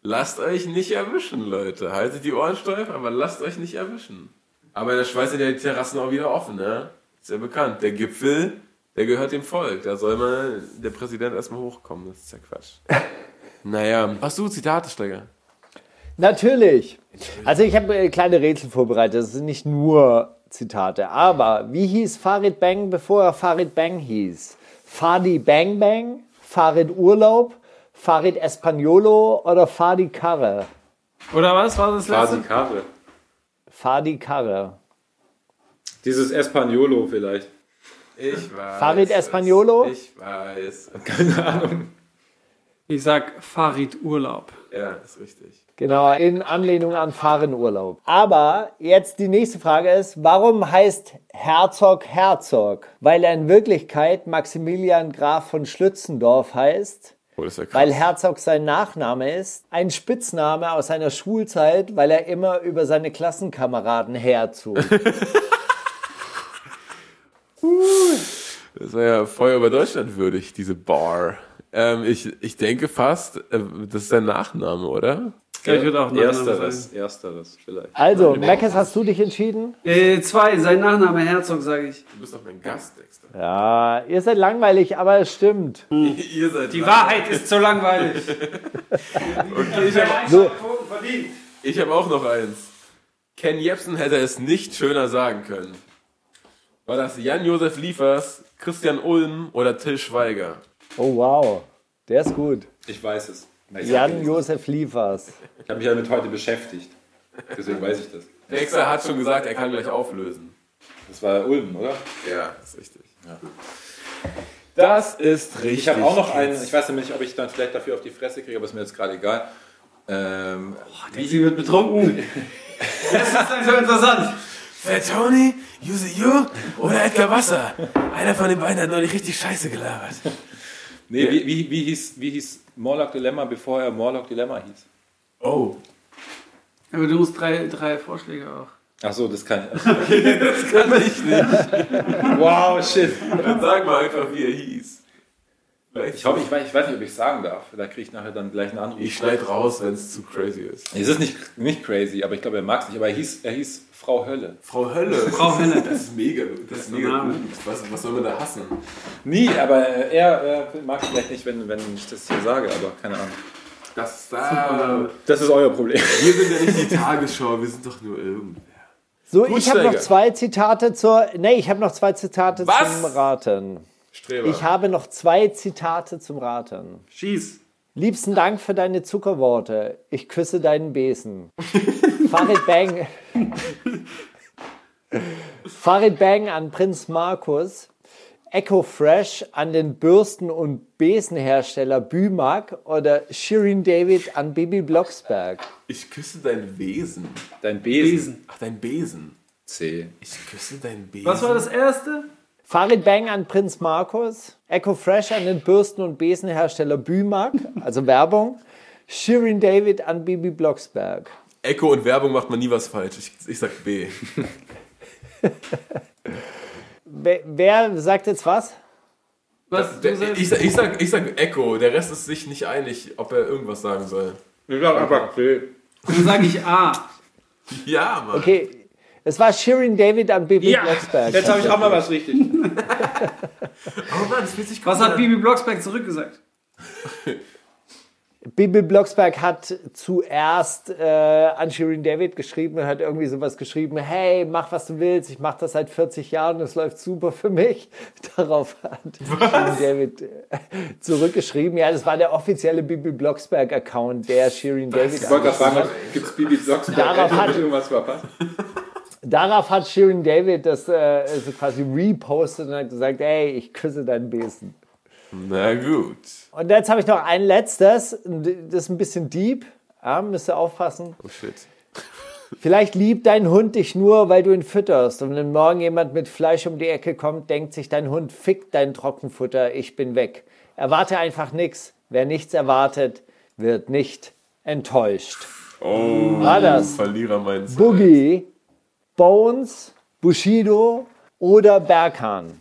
Speaker 2: Lasst euch nicht erwischen, Leute. Haltet die Ohren steif, aber lasst euch nicht erwischen. Aber in der Schweiz sind ja die Terrassen auch wieder offen, ne? Ist ja bekannt. Der Gipfel, der gehört dem Volk. Da soll mal der Präsident erstmal hochkommen. Das ist ja Quatsch. [LAUGHS] naja, hast du Zitate, Steiger?
Speaker 3: Natürlich. Also ich habe äh, kleine Rätsel vorbereitet. Das sind nicht nur Zitate. Aber wie hieß Farid Bang, bevor er Farid Bang hieß? Fadi Bang Bang, Farid Urlaub, Farid Espagnolo oder Fadi Karre?
Speaker 4: Oder was war das letzte?
Speaker 5: Quasi Karre.
Speaker 3: Fadi Karre.
Speaker 5: Dieses Espagnolo vielleicht.
Speaker 2: Ich weiß.
Speaker 3: Farid
Speaker 2: es.
Speaker 3: Espagnolo?
Speaker 2: Ich weiß.
Speaker 5: Keine Ahnung.
Speaker 4: Ich sag Farid Urlaub.
Speaker 2: Ja, ist richtig.
Speaker 3: Genau, in Anlehnung an Fahrenurlaub. Aber jetzt die nächste Frage ist, warum heißt Herzog Herzog? Weil er in Wirklichkeit Maximilian Graf von Schlützendorf heißt,
Speaker 2: Oh, ja krass.
Speaker 3: weil Herzog sein Nachname ist, ein Spitzname aus seiner Schulzeit, weil er immer über seine Klassenkameraden herzog. [LAUGHS]
Speaker 2: Das war ja Feuer über Deutschland würdig, diese Bar. Ähm, ich, ich denke fast, äh, das ist sein Nachname, oder?
Speaker 4: Ja, ich würde auch Nachname
Speaker 5: Ersteres, ersteres vielleicht.
Speaker 3: Also, Meckes, hast du dich entschieden?
Speaker 4: Äh, zwei, sein Nachname Herzog, sage ich.
Speaker 2: Du bist doch mein Gast, Dexter.
Speaker 3: Ja, ihr seid langweilig, aber es stimmt. [LAUGHS]
Speaker 2: Ihr seid
Speaker 4: Die Wahrheit ist so langweilig. [LAUGHS]
Speaker 2: Okay, ich habe
Speaker 3: So.
Speaker 2: hab auch noch eins. Ken Jebsen hätte es nicht schöner sagen können. War das Jan-Josef Liefers, Christian Ulm oder Till Schweiger?
Speaker 3: Oh wow, der ist gut.
Speaker 5: Ich weiß es. Ich
Speaker 3: Jan-Josef Liefers.
Speaker 5: habe mich damit heute beschäftigt. Deswegen weiß ich das.
Speaker 2: Dexter hat schon gesagt, er kann gleich auflösen.
Speaker 5: Das war Ulm, oder?
Speaker 2: Ja, ist richtig. Das ist richtig.
Speaker 5: Ich habe auch noch einen, ich weiß nicht, ob ich dann vielleicht dafür auf die Fresse kriege, aber ist mir jetzt gerade egal. Ähm,
Speaker 4: Sie wird betrunken. [LAUGHS] Das ist dann so interessant.
Speaker 2: Fat Tony, Use You oder Edgar Wasser? Einer von den beiden hat neulich richtig scheiße gelabert.
Speaker 5: Nee, wie, wie, wie, hieß, wie hieß Morlock Dilemma, bevor er Morlock Dilemma hieß?
Speaker 2: Oh,
Speaker 4: Aber du musst drei, drei Vorschläge auch.
Speaker 5: Ach so, das kann ich. [LAUGHS]
Speaker 2: das kann ich nicht. [LAUGHS]
Speaker 5: wow, shit.
Speaker 2: Dann sag mal einfach, wie er hieß. Vielleicht-
Speaker 5: Ich hoffe, ich weiß, ich weiß nicht, ob ich sagen darf. Da kriege ich nachher dann gleich einen Anruf.
Speaker 2: Ich schneid raus, wenn es zu crazy ist.
Speaker 5: Es ist nicht, nicht crazy, aber ich glaube, er mag es nicht. Aber er hieß, er hieß Frau Hölle.
Speaker 2: Frau Hölle.
Speaker 4: Frau Hölle.
Speaker 2: Das ist mega, das ist mega gut. Was, was soll man da hassen?
Speaker 5: Nie, aber äh, er äh, mag es vielleicht nicht, wenn, wenn ich das hier sage, aber keine Ahnung.
Speaker 2: Das da.
Speaker 5: Das ist euer Problem.
Speaker 2: Wir sind ja nicht die Tagesschau, wir sind doch nur irgendwer.
Speaker 3: So,
Speaker 2: Gut,
Speaker 3: ich habe noch zwei Zitate zur. Nee, ich habe noch zwei Zitate
Speaker 2: Was?
Speaker 3: zum Raten.
Speaker 2: Streber.
Speaker 3: Ich habe noch zwei Zitate zum Raten.
Speaker 4: Schieß.
Speaker 3: Liebsten Dank für deine Zuckerworte. Ich küsse deinen Besen. [LAUGHS] Farid Bang. [LAUGHS] Farid Bang an Prinz Markus. Echo Fresh an den Bürsten- und Besenhersteller Bümak oder Shirin David an Bibi Blocksberg.
Speaker 2: Ich küsse dein Wesen.
Speaker 5: Dein Besen.
Speaker 4: Besen.
Speaker 2: Ach, dein Besen.
Speaker 5: C.
Speaker 2: Ich küsse dein Besen.
Speaker 4: Was war das erste?
Speaker 3: Farid Bang an Prinz Markus, Echo Fresh an den Bürsten- und Besenhersteller Bümak, also Werbung, Shirin David an Bibi Blocksberg.
Speaker 2: Echo und Werbung macht man nie was falsch. Ich, ich sag B. [LAUGHS]
Speaker 3: Wer, wer sagt jetzt was?
Speaker 4: Was?
Speaker 2: Der, ich, sag, ich, sag, ich sag Echo. Der Rest ist sich nicht einig, ob er irgendwas sagen soll.
Speaker 5: Ich sag einfach C.
Speaker 4: Dann sage ich A.
Speaker 2: Ja, Mann.
Speaker 3: Okay, es war Shirin David an Bibi
Speaker 5: Ja,
Speaker 3: Blocksberg.
Speaker 5: jetzt habe ich auch mal was richtig. [LAUGHS]
Speaker 2: Oh Mann, das fühlt sich
Speaker 4: Was hat Bibi Blocksberg zurückgesagt?
Speaker 3: Bibi Blocksberg hat zuerst äh, an Shirin David geschrieben und hat irgendwie sowas geschrieben, hey, mach was du willst, ich mache das seit 40 Jahren, es läuft super für mich. [LAUGHS] Darauf hat Shirin David äh, zurückgeschrieben, ja, das war der offizielle Bibi Blocksberg-Account, der Shirin David
Speaker 5: Ich wollte gerade fragen, gibt es Bibi Blocksberg?
Speaker 3: Darauf hat-
Speaker 5: irgendwas verpasst?
Speaker 3: Darauf hat Shirin David das äh, so quasi repostet und hat gesagt, ey, ich küsse deinen Besen.
Speaker 2: Na gut.
Speaker 3: Und jetzt habe ich noch ein letztes, das ist ein bisschen deep, ja, müsst ihr aufpassen.
Speaker 2: Oh shit.
Speaker 3: Vielleicht liebt dein Hund dich nur, weil du ihn fütterst. Und wenn morgen jemand mit Fleisch um die Ecke kommt, denkt sich dein Hund, fick dein Trockenfutter, ich bin weg. Erwarte einfach nichts. Wer nichts erwartet, wird nicht enttäuscht.
Speaker 2: Oh,
Speaker 3: War das?
Speaker 2: Verlierer meinst
Speaker 3: Boogie, Bones, Bushido oder Berghahn?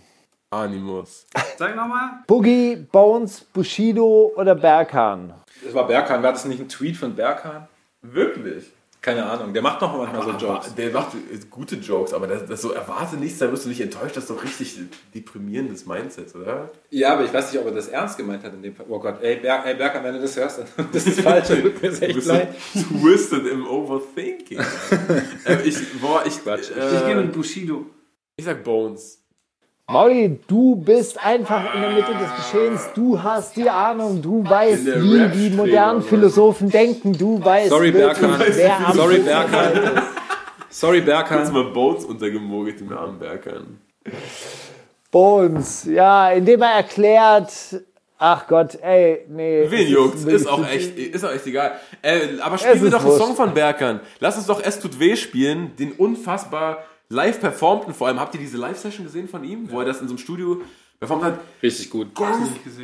Speaker 2: Animus.
Speaker 4: Sag nochmal.
Speaker 3: Boogie, Bones, Bushido oder Berghahn?
Speaker 5: Das war Berghahn. War das nicht ein Tweet von Berghahn?
Speaker 2: Wirklich?
Speaker 5: Keine Ahnung. Der macht noch manchmal so Jokes.
Speaker 2: Der macht äh, gute Jokes, aber das, das so erwarte nichts, dann wirst du nicht enttäuscht. Das ist doch richtig deprimierendes Mindset, oder?
Speaker 5: Ja, aber ich weiß nicht, ob er das ernst gemeint hat in dem Fall. Oh Gott, ey, Berg, ey Berghahn, wenn du das hörst, dann [LAUGHS] das ist falsch. [LAUGHS]
Speaker 2: Du bist twisted im Overthinking. [LAUGHS] äh, ich, boah, ich,
Speaker 5: Quatsch.
Speaker 4: Ich gehe
Speaker 2: äh,
Speaker 4: mit Bushido.
Speaker 2: ich sag Bones.
Speaker 3: Mauli, du bist einfach in der Mitte des Geschehens. Du hast die Ahnung. Du weißt, wie die modernen
Speaker 2: oder?
Speaker 3: Philosophen denken. Du weißt,
Speaker 5: Sorry,
Speaker 3: wirklich,
Speaker 5: Berghahn.
Speaker 3: wer am
Speaker 5: Sorry,
Speaker 3: ist.
Speaker 5: Sorry,
Speaker 2: Jetzt
Speaker 5: Berghahn.
Speaker 2: mal Bones untergemogelt, den armen Bergern.
Speaker 3: Bones, ja, indem er erklärt, ach Gott, ey, nee.
Speaker 2: Wen juckt's? Ist auch echt, ist auch echt egal. Äh, aber spielen wir doch einen. Song von Berkern. Lass uns doch Es tut weh spielen, den unfassbar live performten. Vor allem, habt ihr diese Live-Session gesehen von ihm, wo er das in so einem Studio performt hat?
Speaker 5: Richtig gut.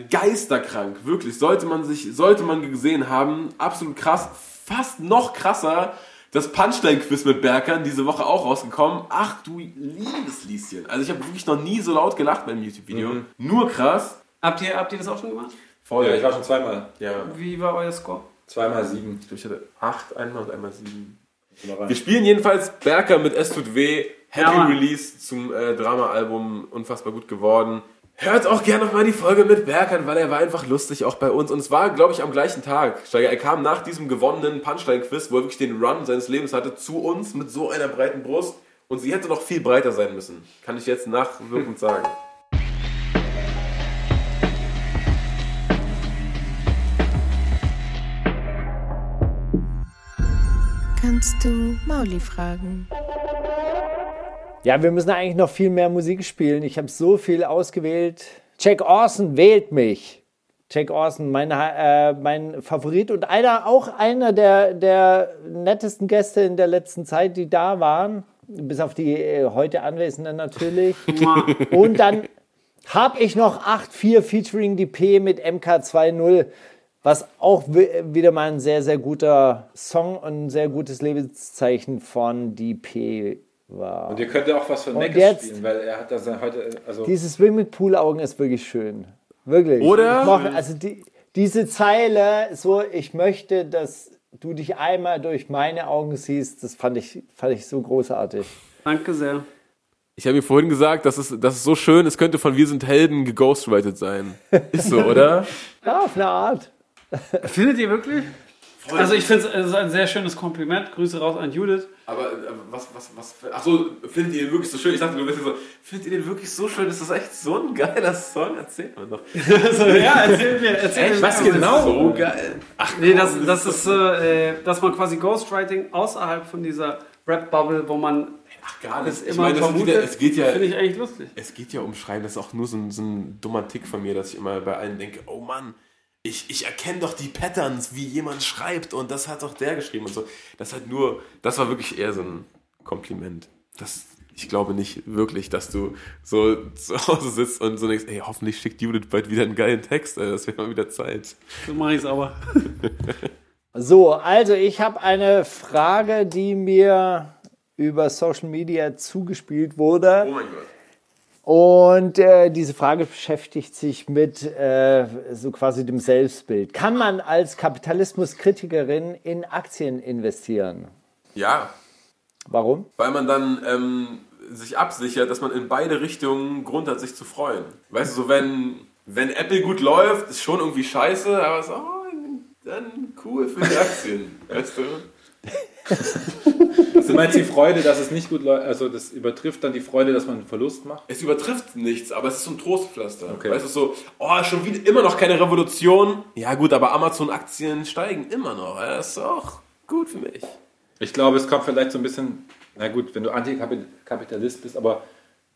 Speaker 2: Geisterkrank, wirklich. Sollte man sich, sollte man gesehen haben. Absolut krass. Fast noch krasser. Das Punchline-Quiz mit Berkern, diese Woche auch rausgekommen. Ach du liebes Lieschen. Also ich habe wirklich noch nie so laut gelacht beim YouTube-Video. Nur krass.
Speaker 4: Habt ihr, habt ihr das auch schon gemacht?
Speaker 2: Voll.
Speaker 5: Ja, ich war schon zweimal.
Speaker 2: ja.
Speaker 4: Wie war euer Score?
Speaker 5: Zweimal sieben.
Speaker 2: Ich hatte acht einmal und einmal sieben. Wir spielen jedenfalls Berker mit Es tut weh. Happy
Speaker 4: Ja.
Speaker 2: Release zum äh, Drama-Album. Unfassbar gut geworden. Hört auch gerne nochmal die Folge mit Berkern, weil er war einfach lustig, auch bei uns. Und es war, glaube ich, am gleichen Tag. Steiger, er kam nach diesem gewonnenen Punchline-Quiz, wo er wirklich den Run seines Lebens hatte, zu uns mit so einer breiten Brust. Und sie hätte noch viel breiter sein müssen. Kann ich jetzt nachwirkend sagen. [LAUGHS]
Speaker 7: Kannst du Mauli fragen?
Speaker 3: Ja, wir müssen eigentlich noch viel mehr Musik spielen. Ich habe so viel ausgewählt. Jack Orson wählt mich. Jack Orson, mein, äh, mein Favorit und einer, auch einer der, der nettesten Gäste in der letzten Zeit, die da waren. Bis auf die äh, heute Anwesenden natürlich. [LAUGHS] und dann habe ich noch 8.4 featuring die P mit MK2.0, was auch wi- wieder mal ein sehr, sehr guter Song und ein sehr gutes Lebenszeichen von die P war.
Speaker 5: Und ihr könnt ja auch was von
Speaker 3: Und jetzt-
Speaker 5: spielen, weil er hat das ja heute, also
Speaker 3: Diese Swimmingpool-Augen ist wirklich schön. Wirklich.
Speaker 2: Oder?
Speaker 3: Ich mochte, also die, diese Zeile, so, ich möchte, dass du dich einmal durch meine Augen siehst, das fand ich, fand ich so großartig.
Speaker 4: Danke sehr.
Speaker 2: Ich habe mir vorhin gesagt, dass es, dass es so schön es könnte von Wir sind Helden geghostwritet sein. Ist so, oder? [LAUGHS]
Speaker 3: Ja, auf eine Art.
Speaker 4: Findet ihr wirklich? Also ich finde es ist ein sehr schönes Kompliment. Grüße raus an Judith.
Speaker 2: Aber äh, was, was, was, ach so, findet ihr den wirklich so schön? Ich dachte, du bist so, findet ihr den wirklich so schön? Ist das echt so ein geiler Song? Erzählt [LAUGHS] mir doch.
Speaker 4: ja, erzähl mir, erzähl mir.
Speaker 2: Was genau? So geil. Ach,
Speaker 4: Nee, das, das ist, äh, dass man quasi Ghostwriting außerhalb von dieser Rap-Bubble, wo man
Speaker 2: Ach, gar nicht. Ich meine, das ist
Speaker 4: vermutet,
Speaker 2: wieder, es geht ja,
Speaker 4: finde ich eigentlich lustig.
Speaker 2: es geht ja um Schreiben. Das ist auch nur so ein, so ein dummer Tick von mir, dass ich immer bei allen denke, oh Mann, ich, ich erkenne doch die Patterns, wie jemand schreibt und das hat doch der geschrieben und so. Das hat nur, das war wirklich eher so ein Kompliment. Das, ich glaube nicht wirklich, dass du so zu Hause sitzt und so denkst, ey, hoffentlich schickt Judith bald wieder einen geilen Text, ey, das wäre mal wieder Zeit.
Speaker 4: So mache ich es aber. [LAUGHS]
Speaker 3: So, also ich habe eine Frage, die mir über Social Media zugespielt wurde.
Speaker 2: Oh mein Gott.
Speaker 3: Und äh, diese Frage beschäftigt sich mit äh, so quasi dem Selbstbild. Kann man als Kapitalismuskritikerin in Aktien investieren?
Speaker 2: Ja,
Speaker 3: Warum?
Speaker 2: weil man dann ähm, sich absichert, dass man in beide Richtungen Grund hat, sich zu freuen. Weißt du, so wenn, wenn Apple gut läuft, ist schon irgendwie scheiße, aber so, oh, dann cool für die Aktien, weißt du? [LAUGHS]
Speaker 5: du meinst die Freude, dass es nicht gut läuft, also das übertrifft dann die Freude, dass man einen Verlust macht?
Speaker 2: Es übertrifft nichts, aber es ist so ein Trostpflaster.
Speaker 5: Okay.
Speaker 2: Weißt du, so, oh, schon wieder immer noch keine Revolution. Ja gut, aber Amazon-Aktien steigen immer noch. Das ist auch gut für mich.
Speaker 5: Ich glaube, es kommt vielleicht so ein bisschen, na gut, wenn du Antikapitalist bist, aber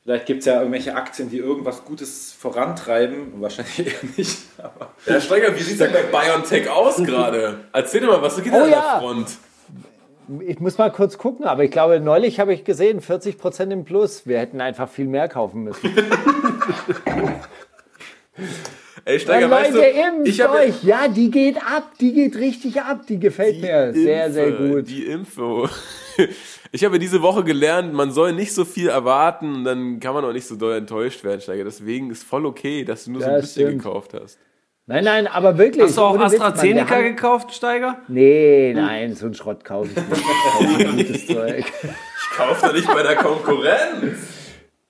Speaker 5: Vielleicht gibt es ja irgendwelche Aktien, die irgendwas Gutes vorantreiben. Wahrscheinlich eher nicht. Aber
Speaker 2: Herr Steiger, wie sieht denn bei BioNTech aus [LAUGHS] gerade? Erzähl doch mal, was geht
Speaker 3: Oh
Speaker 2: da an
Speaker 3: ja.
Speaker 2: der Front?
Speaker 3: Ich muss mal kurz gucken, aber ich glaube, neulich habe ich gesehen, 40% im Plus. Wir hätten einfach viel mehr kaufen müssen. [LAUGHS]
Speaker 2: Ey, Steiger,
Speaker 3: Dann
Speaker 2: weißt
Speaker 3: Leute,
Speaker 2: du, ich habe
Speaker 3: euch. Ja, die geht ab. Die geht richtig ab. Die gefällt mir sehr, sehr gut.
Speaker 2: Die Info. [LAUGHS] Ich habe diese Woche gelernt, man soll nicht so viel erwarten und dann kann man auch nicht so doll enttäuscht werden, Steiger. Deswegen ist voll okay, dass du nur so ein
Speaker 3: Ja,
Speaker 2: bisschen
Speaker 3: stimmt.
Speaker 2: gekauft hast.
Speaker 3: Nein, nein, aber wirklich.
Speaker 4: Hast du auch
Speaker 3: Witz,
Speaker 4: AstraZeneca
Speaker 3: haben-
Speaker 4: gekauft, Steiger?
Speaker 3: Nee, nein, so ein Schrott kaufe ich nicht. Ich kaufe. [LAUGHS]
Speaker 2: Ich kaufe doch nicht bei der Konkurrenz.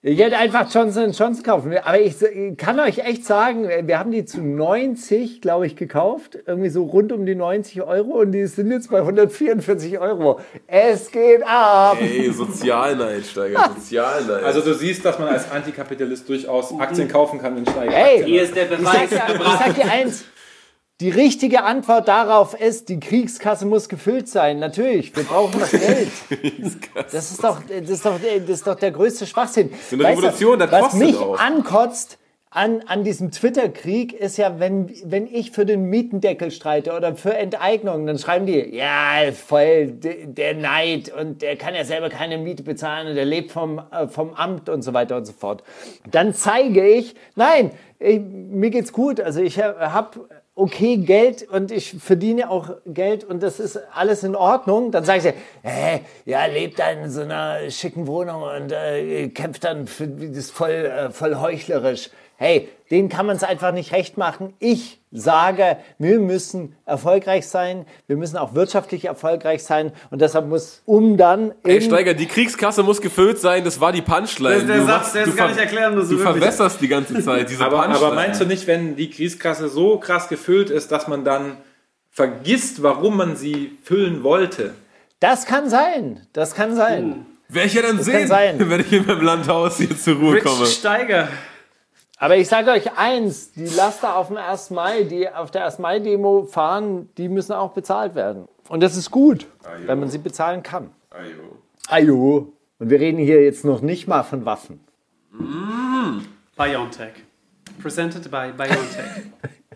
Speaker 3: Ich hätte einfach Johnson Johnson kaufen. Aber ich kann euch echt sagen, wir haben die zu 90, glaube ich, gekauft. Irgendwie so rund um die 90 Euro und die sind jetzt bei 144 Euro. Es geht ab.
Speaker 2: Ey, Sozialneid, Steiger, [LAUGHS] Sozialneid.
Speaker 5: also du siehst, dass man als Antikapitalist durchaus Aktien kaufen kann, wenn Steiger
Speaker 3: Hey,
Speaker 5: Aktien
Speaker 4: Hier ist der
Speaker 3: ich sag,
Speaker 4: Beweis
Speaker 3: ich sag dir eins. Die richtige Antwort darauf ist, die Kriegskasse muss gefüllt sein. Natürlich, wir brauchen das Geld. [LAUGHS] Das ist doch, das ist doch, das ist doch der größte Schwachsinn.
Speaker 2: Eine Revolution, das
Speaker 3: was mich
Speaker 2: auch.
Speaker 3: ankotzt an, an diesem Twitter-Krieg ist ja, wenn, wenn ich für den Mietendeckel streite oder für Enteignung, dann schreiben die, ja, voll de- der Neid und der kann ja selber keine Miete bezahlen und der lebt vom, äh, vom Amt und so weiter und so fort. Dann zeige ich, nein, ich, mir geht's gut. Also ich habe okay Geld und ich verdiene auch Geld und das ist alles in Ordnung. Dann sage ich, hä, ja, lebt da in so einer schicken Wohnung und äh, kämpft dann für das ist voll, äh, voll heuchlerisch. Hey, denen kann man es einfach nicht recht machen. Ich sage, wir müssen erfolgreich sein, wir müssen auch wirtschaftlich erfolgreich sein und deshalb muss, um dann
Speaker 2: Ey, Steiger, die Kriegskasse muss gefüllt sein, das war die Punchline.
Speaker 4: Der- der
Speaker 2: Du
Speaker 4: Satz,
Speaker 2: machst-
Speaker 4: der ist gar nicht erklären müssen,
Speaker 2: Du
Speaker 4: wirklich.
Speaker 2: verwässerst die ganze Zeit diese
Speaker 5: Aber,
Speaker 2: Punchline.
Speaker 5: aber meinst du nicht, wenn die Kriegskasse so krass gefüllt ist, dass man dann vergisst, warum man sie füllen wollte?
Speaker 3: das kann sein, das kann sein.
Speaker 2: Werde ich ja dann
Speaker 3: kann
Speaker 2: sehen,
Speaker 3: sein. [LAUGHS]
Speaker 2: wenn ich in meinem Landhaus hier zur Ruhe komme.
Speaker 4: Rich Steiger.
Speaker 3: Aber ich sage euch eins, die Laster auf dem 1. Mai, die auf der 1. Mai-Demo fahren, die müssen auch bezahlt werden. Und das ist gut, wenn man sie bezahlen kann.
Speaker 2: Ajo.
Speaker 3: Ajo. Und wir reden hier jetzt noch nicht mal von Waffen.
Speaker 4: BioNTech. Presented by BioNTech.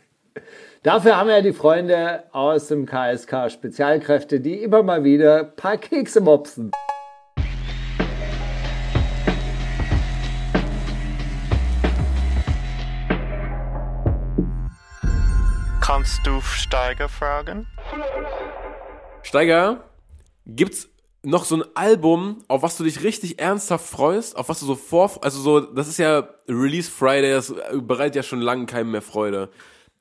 Speaker 4: [LAUGHS]
Speaker 3: Dafür haben wir die Freunde aus dem KSK Spezialkräfte, die immer mal wieder ein paar Kekse mopsen.
Speaker 8: Kannst du Steiger fragen?
Speaker 2: Steiger, gibt's noch so ein Album, auf was du dich richtig ernsthaft freust, auf was du so vor, also so, das ist ja Release Friday, das bereitet ja schon lange keinem mehr Freude.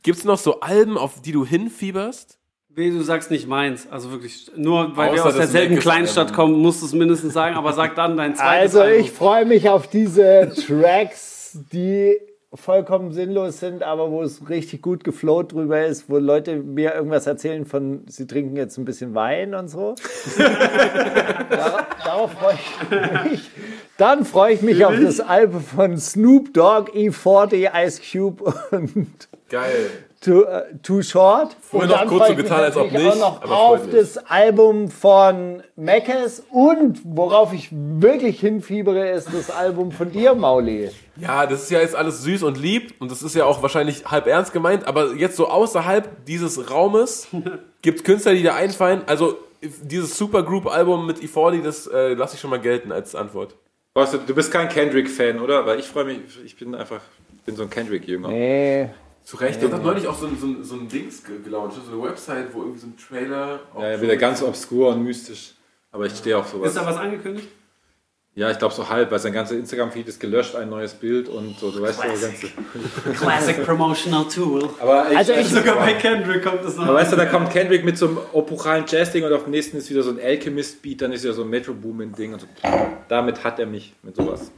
Speaker 2: Gibt's noch so Alben, auf die du hinfieberst?
Speaker 4: Weh, du sagst nicht meins. Also wirklich, nur weil wir
Speaker 2: Außer
Speaker 4: aus
Speaker 2: das
Speaker 4: derselben Kleinstadt
Speaker 2: Album.
Speaker 4: kommen, musst du es mindestens sagen, aber sag dann dein [LAUGHS] zweites
Speaker 3: Also ich freue mich auf diese Tracks, die vollkommen sinnlos sind, aber wo es richtig gut geflowt drüber ist, wo Leute mir irgendwas erzählen von, sie trinken jetzt ein bisschen Wein und so. [LAUGHS] Dar darauf freue ich mich. Dann freue ich mich auf das Album von Snoop Dogg, E40, Ice Cube und
Speaker 2: Geil.
Speaker 3: Too, äh, too Short.
Speaker 2: Vorhin
Speaker 3: und
Speaker 2: noch
Speaker 3: dann
Speaker 2: kurz so getan, als ob nicht,
Speaker 3: auch noch
Speaker 2: aber
Speaker 3: auf das Album von Meckes und worauf ich wirklich hinfiebere, ist das Album von dir, Mauli.
Speaker 2: Ja, das ist ja jetzt alles süß und lieb und das ist ja auch wahrscheinlich halb ernst gemeint, aber jetzt so außerhalb dieses Raumes [LAUGHS] gibt's Künstler, die da einfallen. Also dieses Supergroup-Album mit E40, das äh, lasse ich schon mal gelten als Antwort.
Speaker 5: Weißt du, du bist kein Kendrick-Fan, oder? Weil ich freue mich, ich bin einfach, ich bin so ein Kendrick-Jünger.
Speaker 3: Nee.
Speaker 2: Zu Recht. Der hat neulich auch so ein, so ein, so ein Dings ge- gelauncht, so eine Website, wo irgendwie so ein Trailer.
Speaker 5: Ja, ja, wieder ganz obskur und mystisch. Aber ich stehe auf sowas.
Speaker 4: Ist da was angekündigt?
Speaker 5: Ja, ich glaube so halb, weil sein ganzer Instagram-Feed ist gelöscht, ein neues Bild und so, du weißt so, ganze. [LAUGHS] [LAUGHS]
Speaker 4: Classic Promotional Tool.
Speaker 5: Aber ich,
Speaker 3: Also ich-
Speaker 4: Sogar bei Kendrick kommt das noch.
Speaker 5: aber weißt du, da kommt Kendrick mit so einem epochalen Jazz-Ding und auf dem nächsten ist wieder so ein Alchemist-Beat, dann ist wieder so ein Metro Boomin-Ding und so. Damit hat er mich, mit sowas.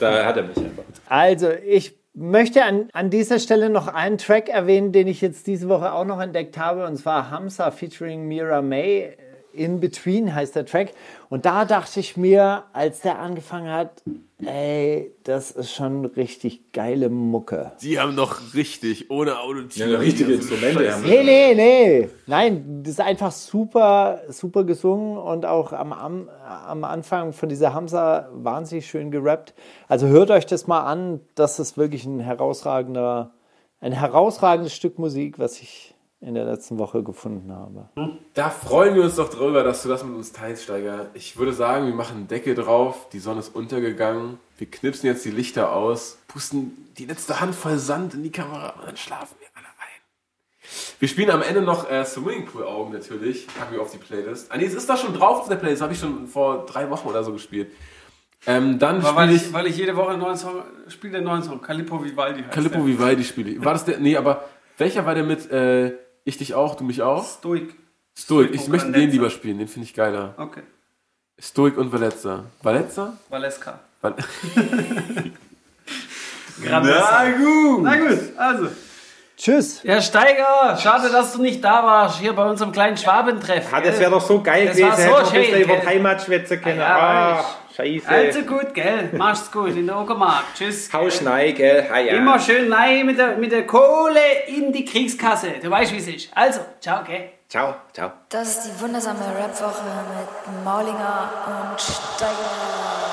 Speaker 5: Da hat er mich einfach.
Speaker 3: Also, ich möchte an, an dieser Stelle noch einen Track erwähnen, den ich jetzt diese Woche auch noch entdeckt habe, und zwar Hamza featuring Mira May. In Between heißt der Track. Und da dachte ich mir, als der angefangen hat, ey, das ist schon richtig geile Mucke.
Speaker 2: Die haben doch richtig, ohne Autotune.
Speaker 5: Ja, richtige Instrumente haben
Speaker 3: Nee, nee, nee. Nein, das ist einfach super, super gesungen und auch am, am, am Anfang von dieser Hamza wahnsinnig schön gerappt. Also hört euch das mal an. Das ist wirklich ein herausragender, ein herausragendes Stück Musik, was ich in der letzten Woche gefunden habe.
Speaker 2: Da freuen wir uns doch drüber, dass du das mit uns teilst, Steiger. Ich würde sagen, wir machen einen Deckel drauf, die Sonne ist untergegangen, wir knipsen jetzt die Lichter aus, pusten die letzte Handvoll Sand in die Kamera und dann schlafen wir alle ein. Wir spielen am Ende noch äh, Swimmingpool-Augen natürlich, packen wir auf die Playlist. Ah nee, es ist da schon drauf auf der Playlist, habe ich schon vor drei Wochen oder so gespielt. Ähm, dann
Speaker 4: Aber weil
Speaker 2: spiele
Speaker 4: ich, weil ich jede Woche einen neuen Song spiele, den neuen Song. Calippo Vivaldi heißt
Speaker 2: Calippo
Speaker 4: der.
Speaker 2: Vivaldi spiele ich. War das der? Nee, aber welcher war der mit äh, Ich dich auch, du mich auch?
Speaker 4: Stoik.
Speaker 2: Stoik. Ich möchte den
Speaker 4: Valenza.
Speaker 2: lieber spielen, den finde ich geiler.
Speaker 4: Okay.
Speaker 2: Stoik und Valetza. Valetza?
Speaker 4: Valeska.
Speaker 2: Val [LAUGHS]
Speaker 4: Na gut. Na gut, also.
Speaker 3: Tschüss.
Speaker 9: Herr Steiger, schade, dass du nicht da warst, hier bei unserem kleinen Schwabentreff.
Speaker 10: Ah, das wäre doch so geil
Speaker 9: Das
Speaker 10: gewesen.
Speaker 9: war so schön,
Speaker 10: bisschen über Heimat schwätzen können.
Speaker 9: Ja,
Speaker 10: Ah. Scheiße.
Speaker 9: Also gut, gell? Mach's gut, in der Uckermark. Tschüss.
Speaker 10: Haus nein, gell? Ah, ja.
Speaker 9: Immer schön nein mit der, mit der Kohle in die Kriegskasse. Du weißt, wie es ist. Also, ciao, gell?
Speaker 10: Ciao, ciao.
Speaker 11: Das ist die wundersame Rap-Woche mit Maulinger und Steiger.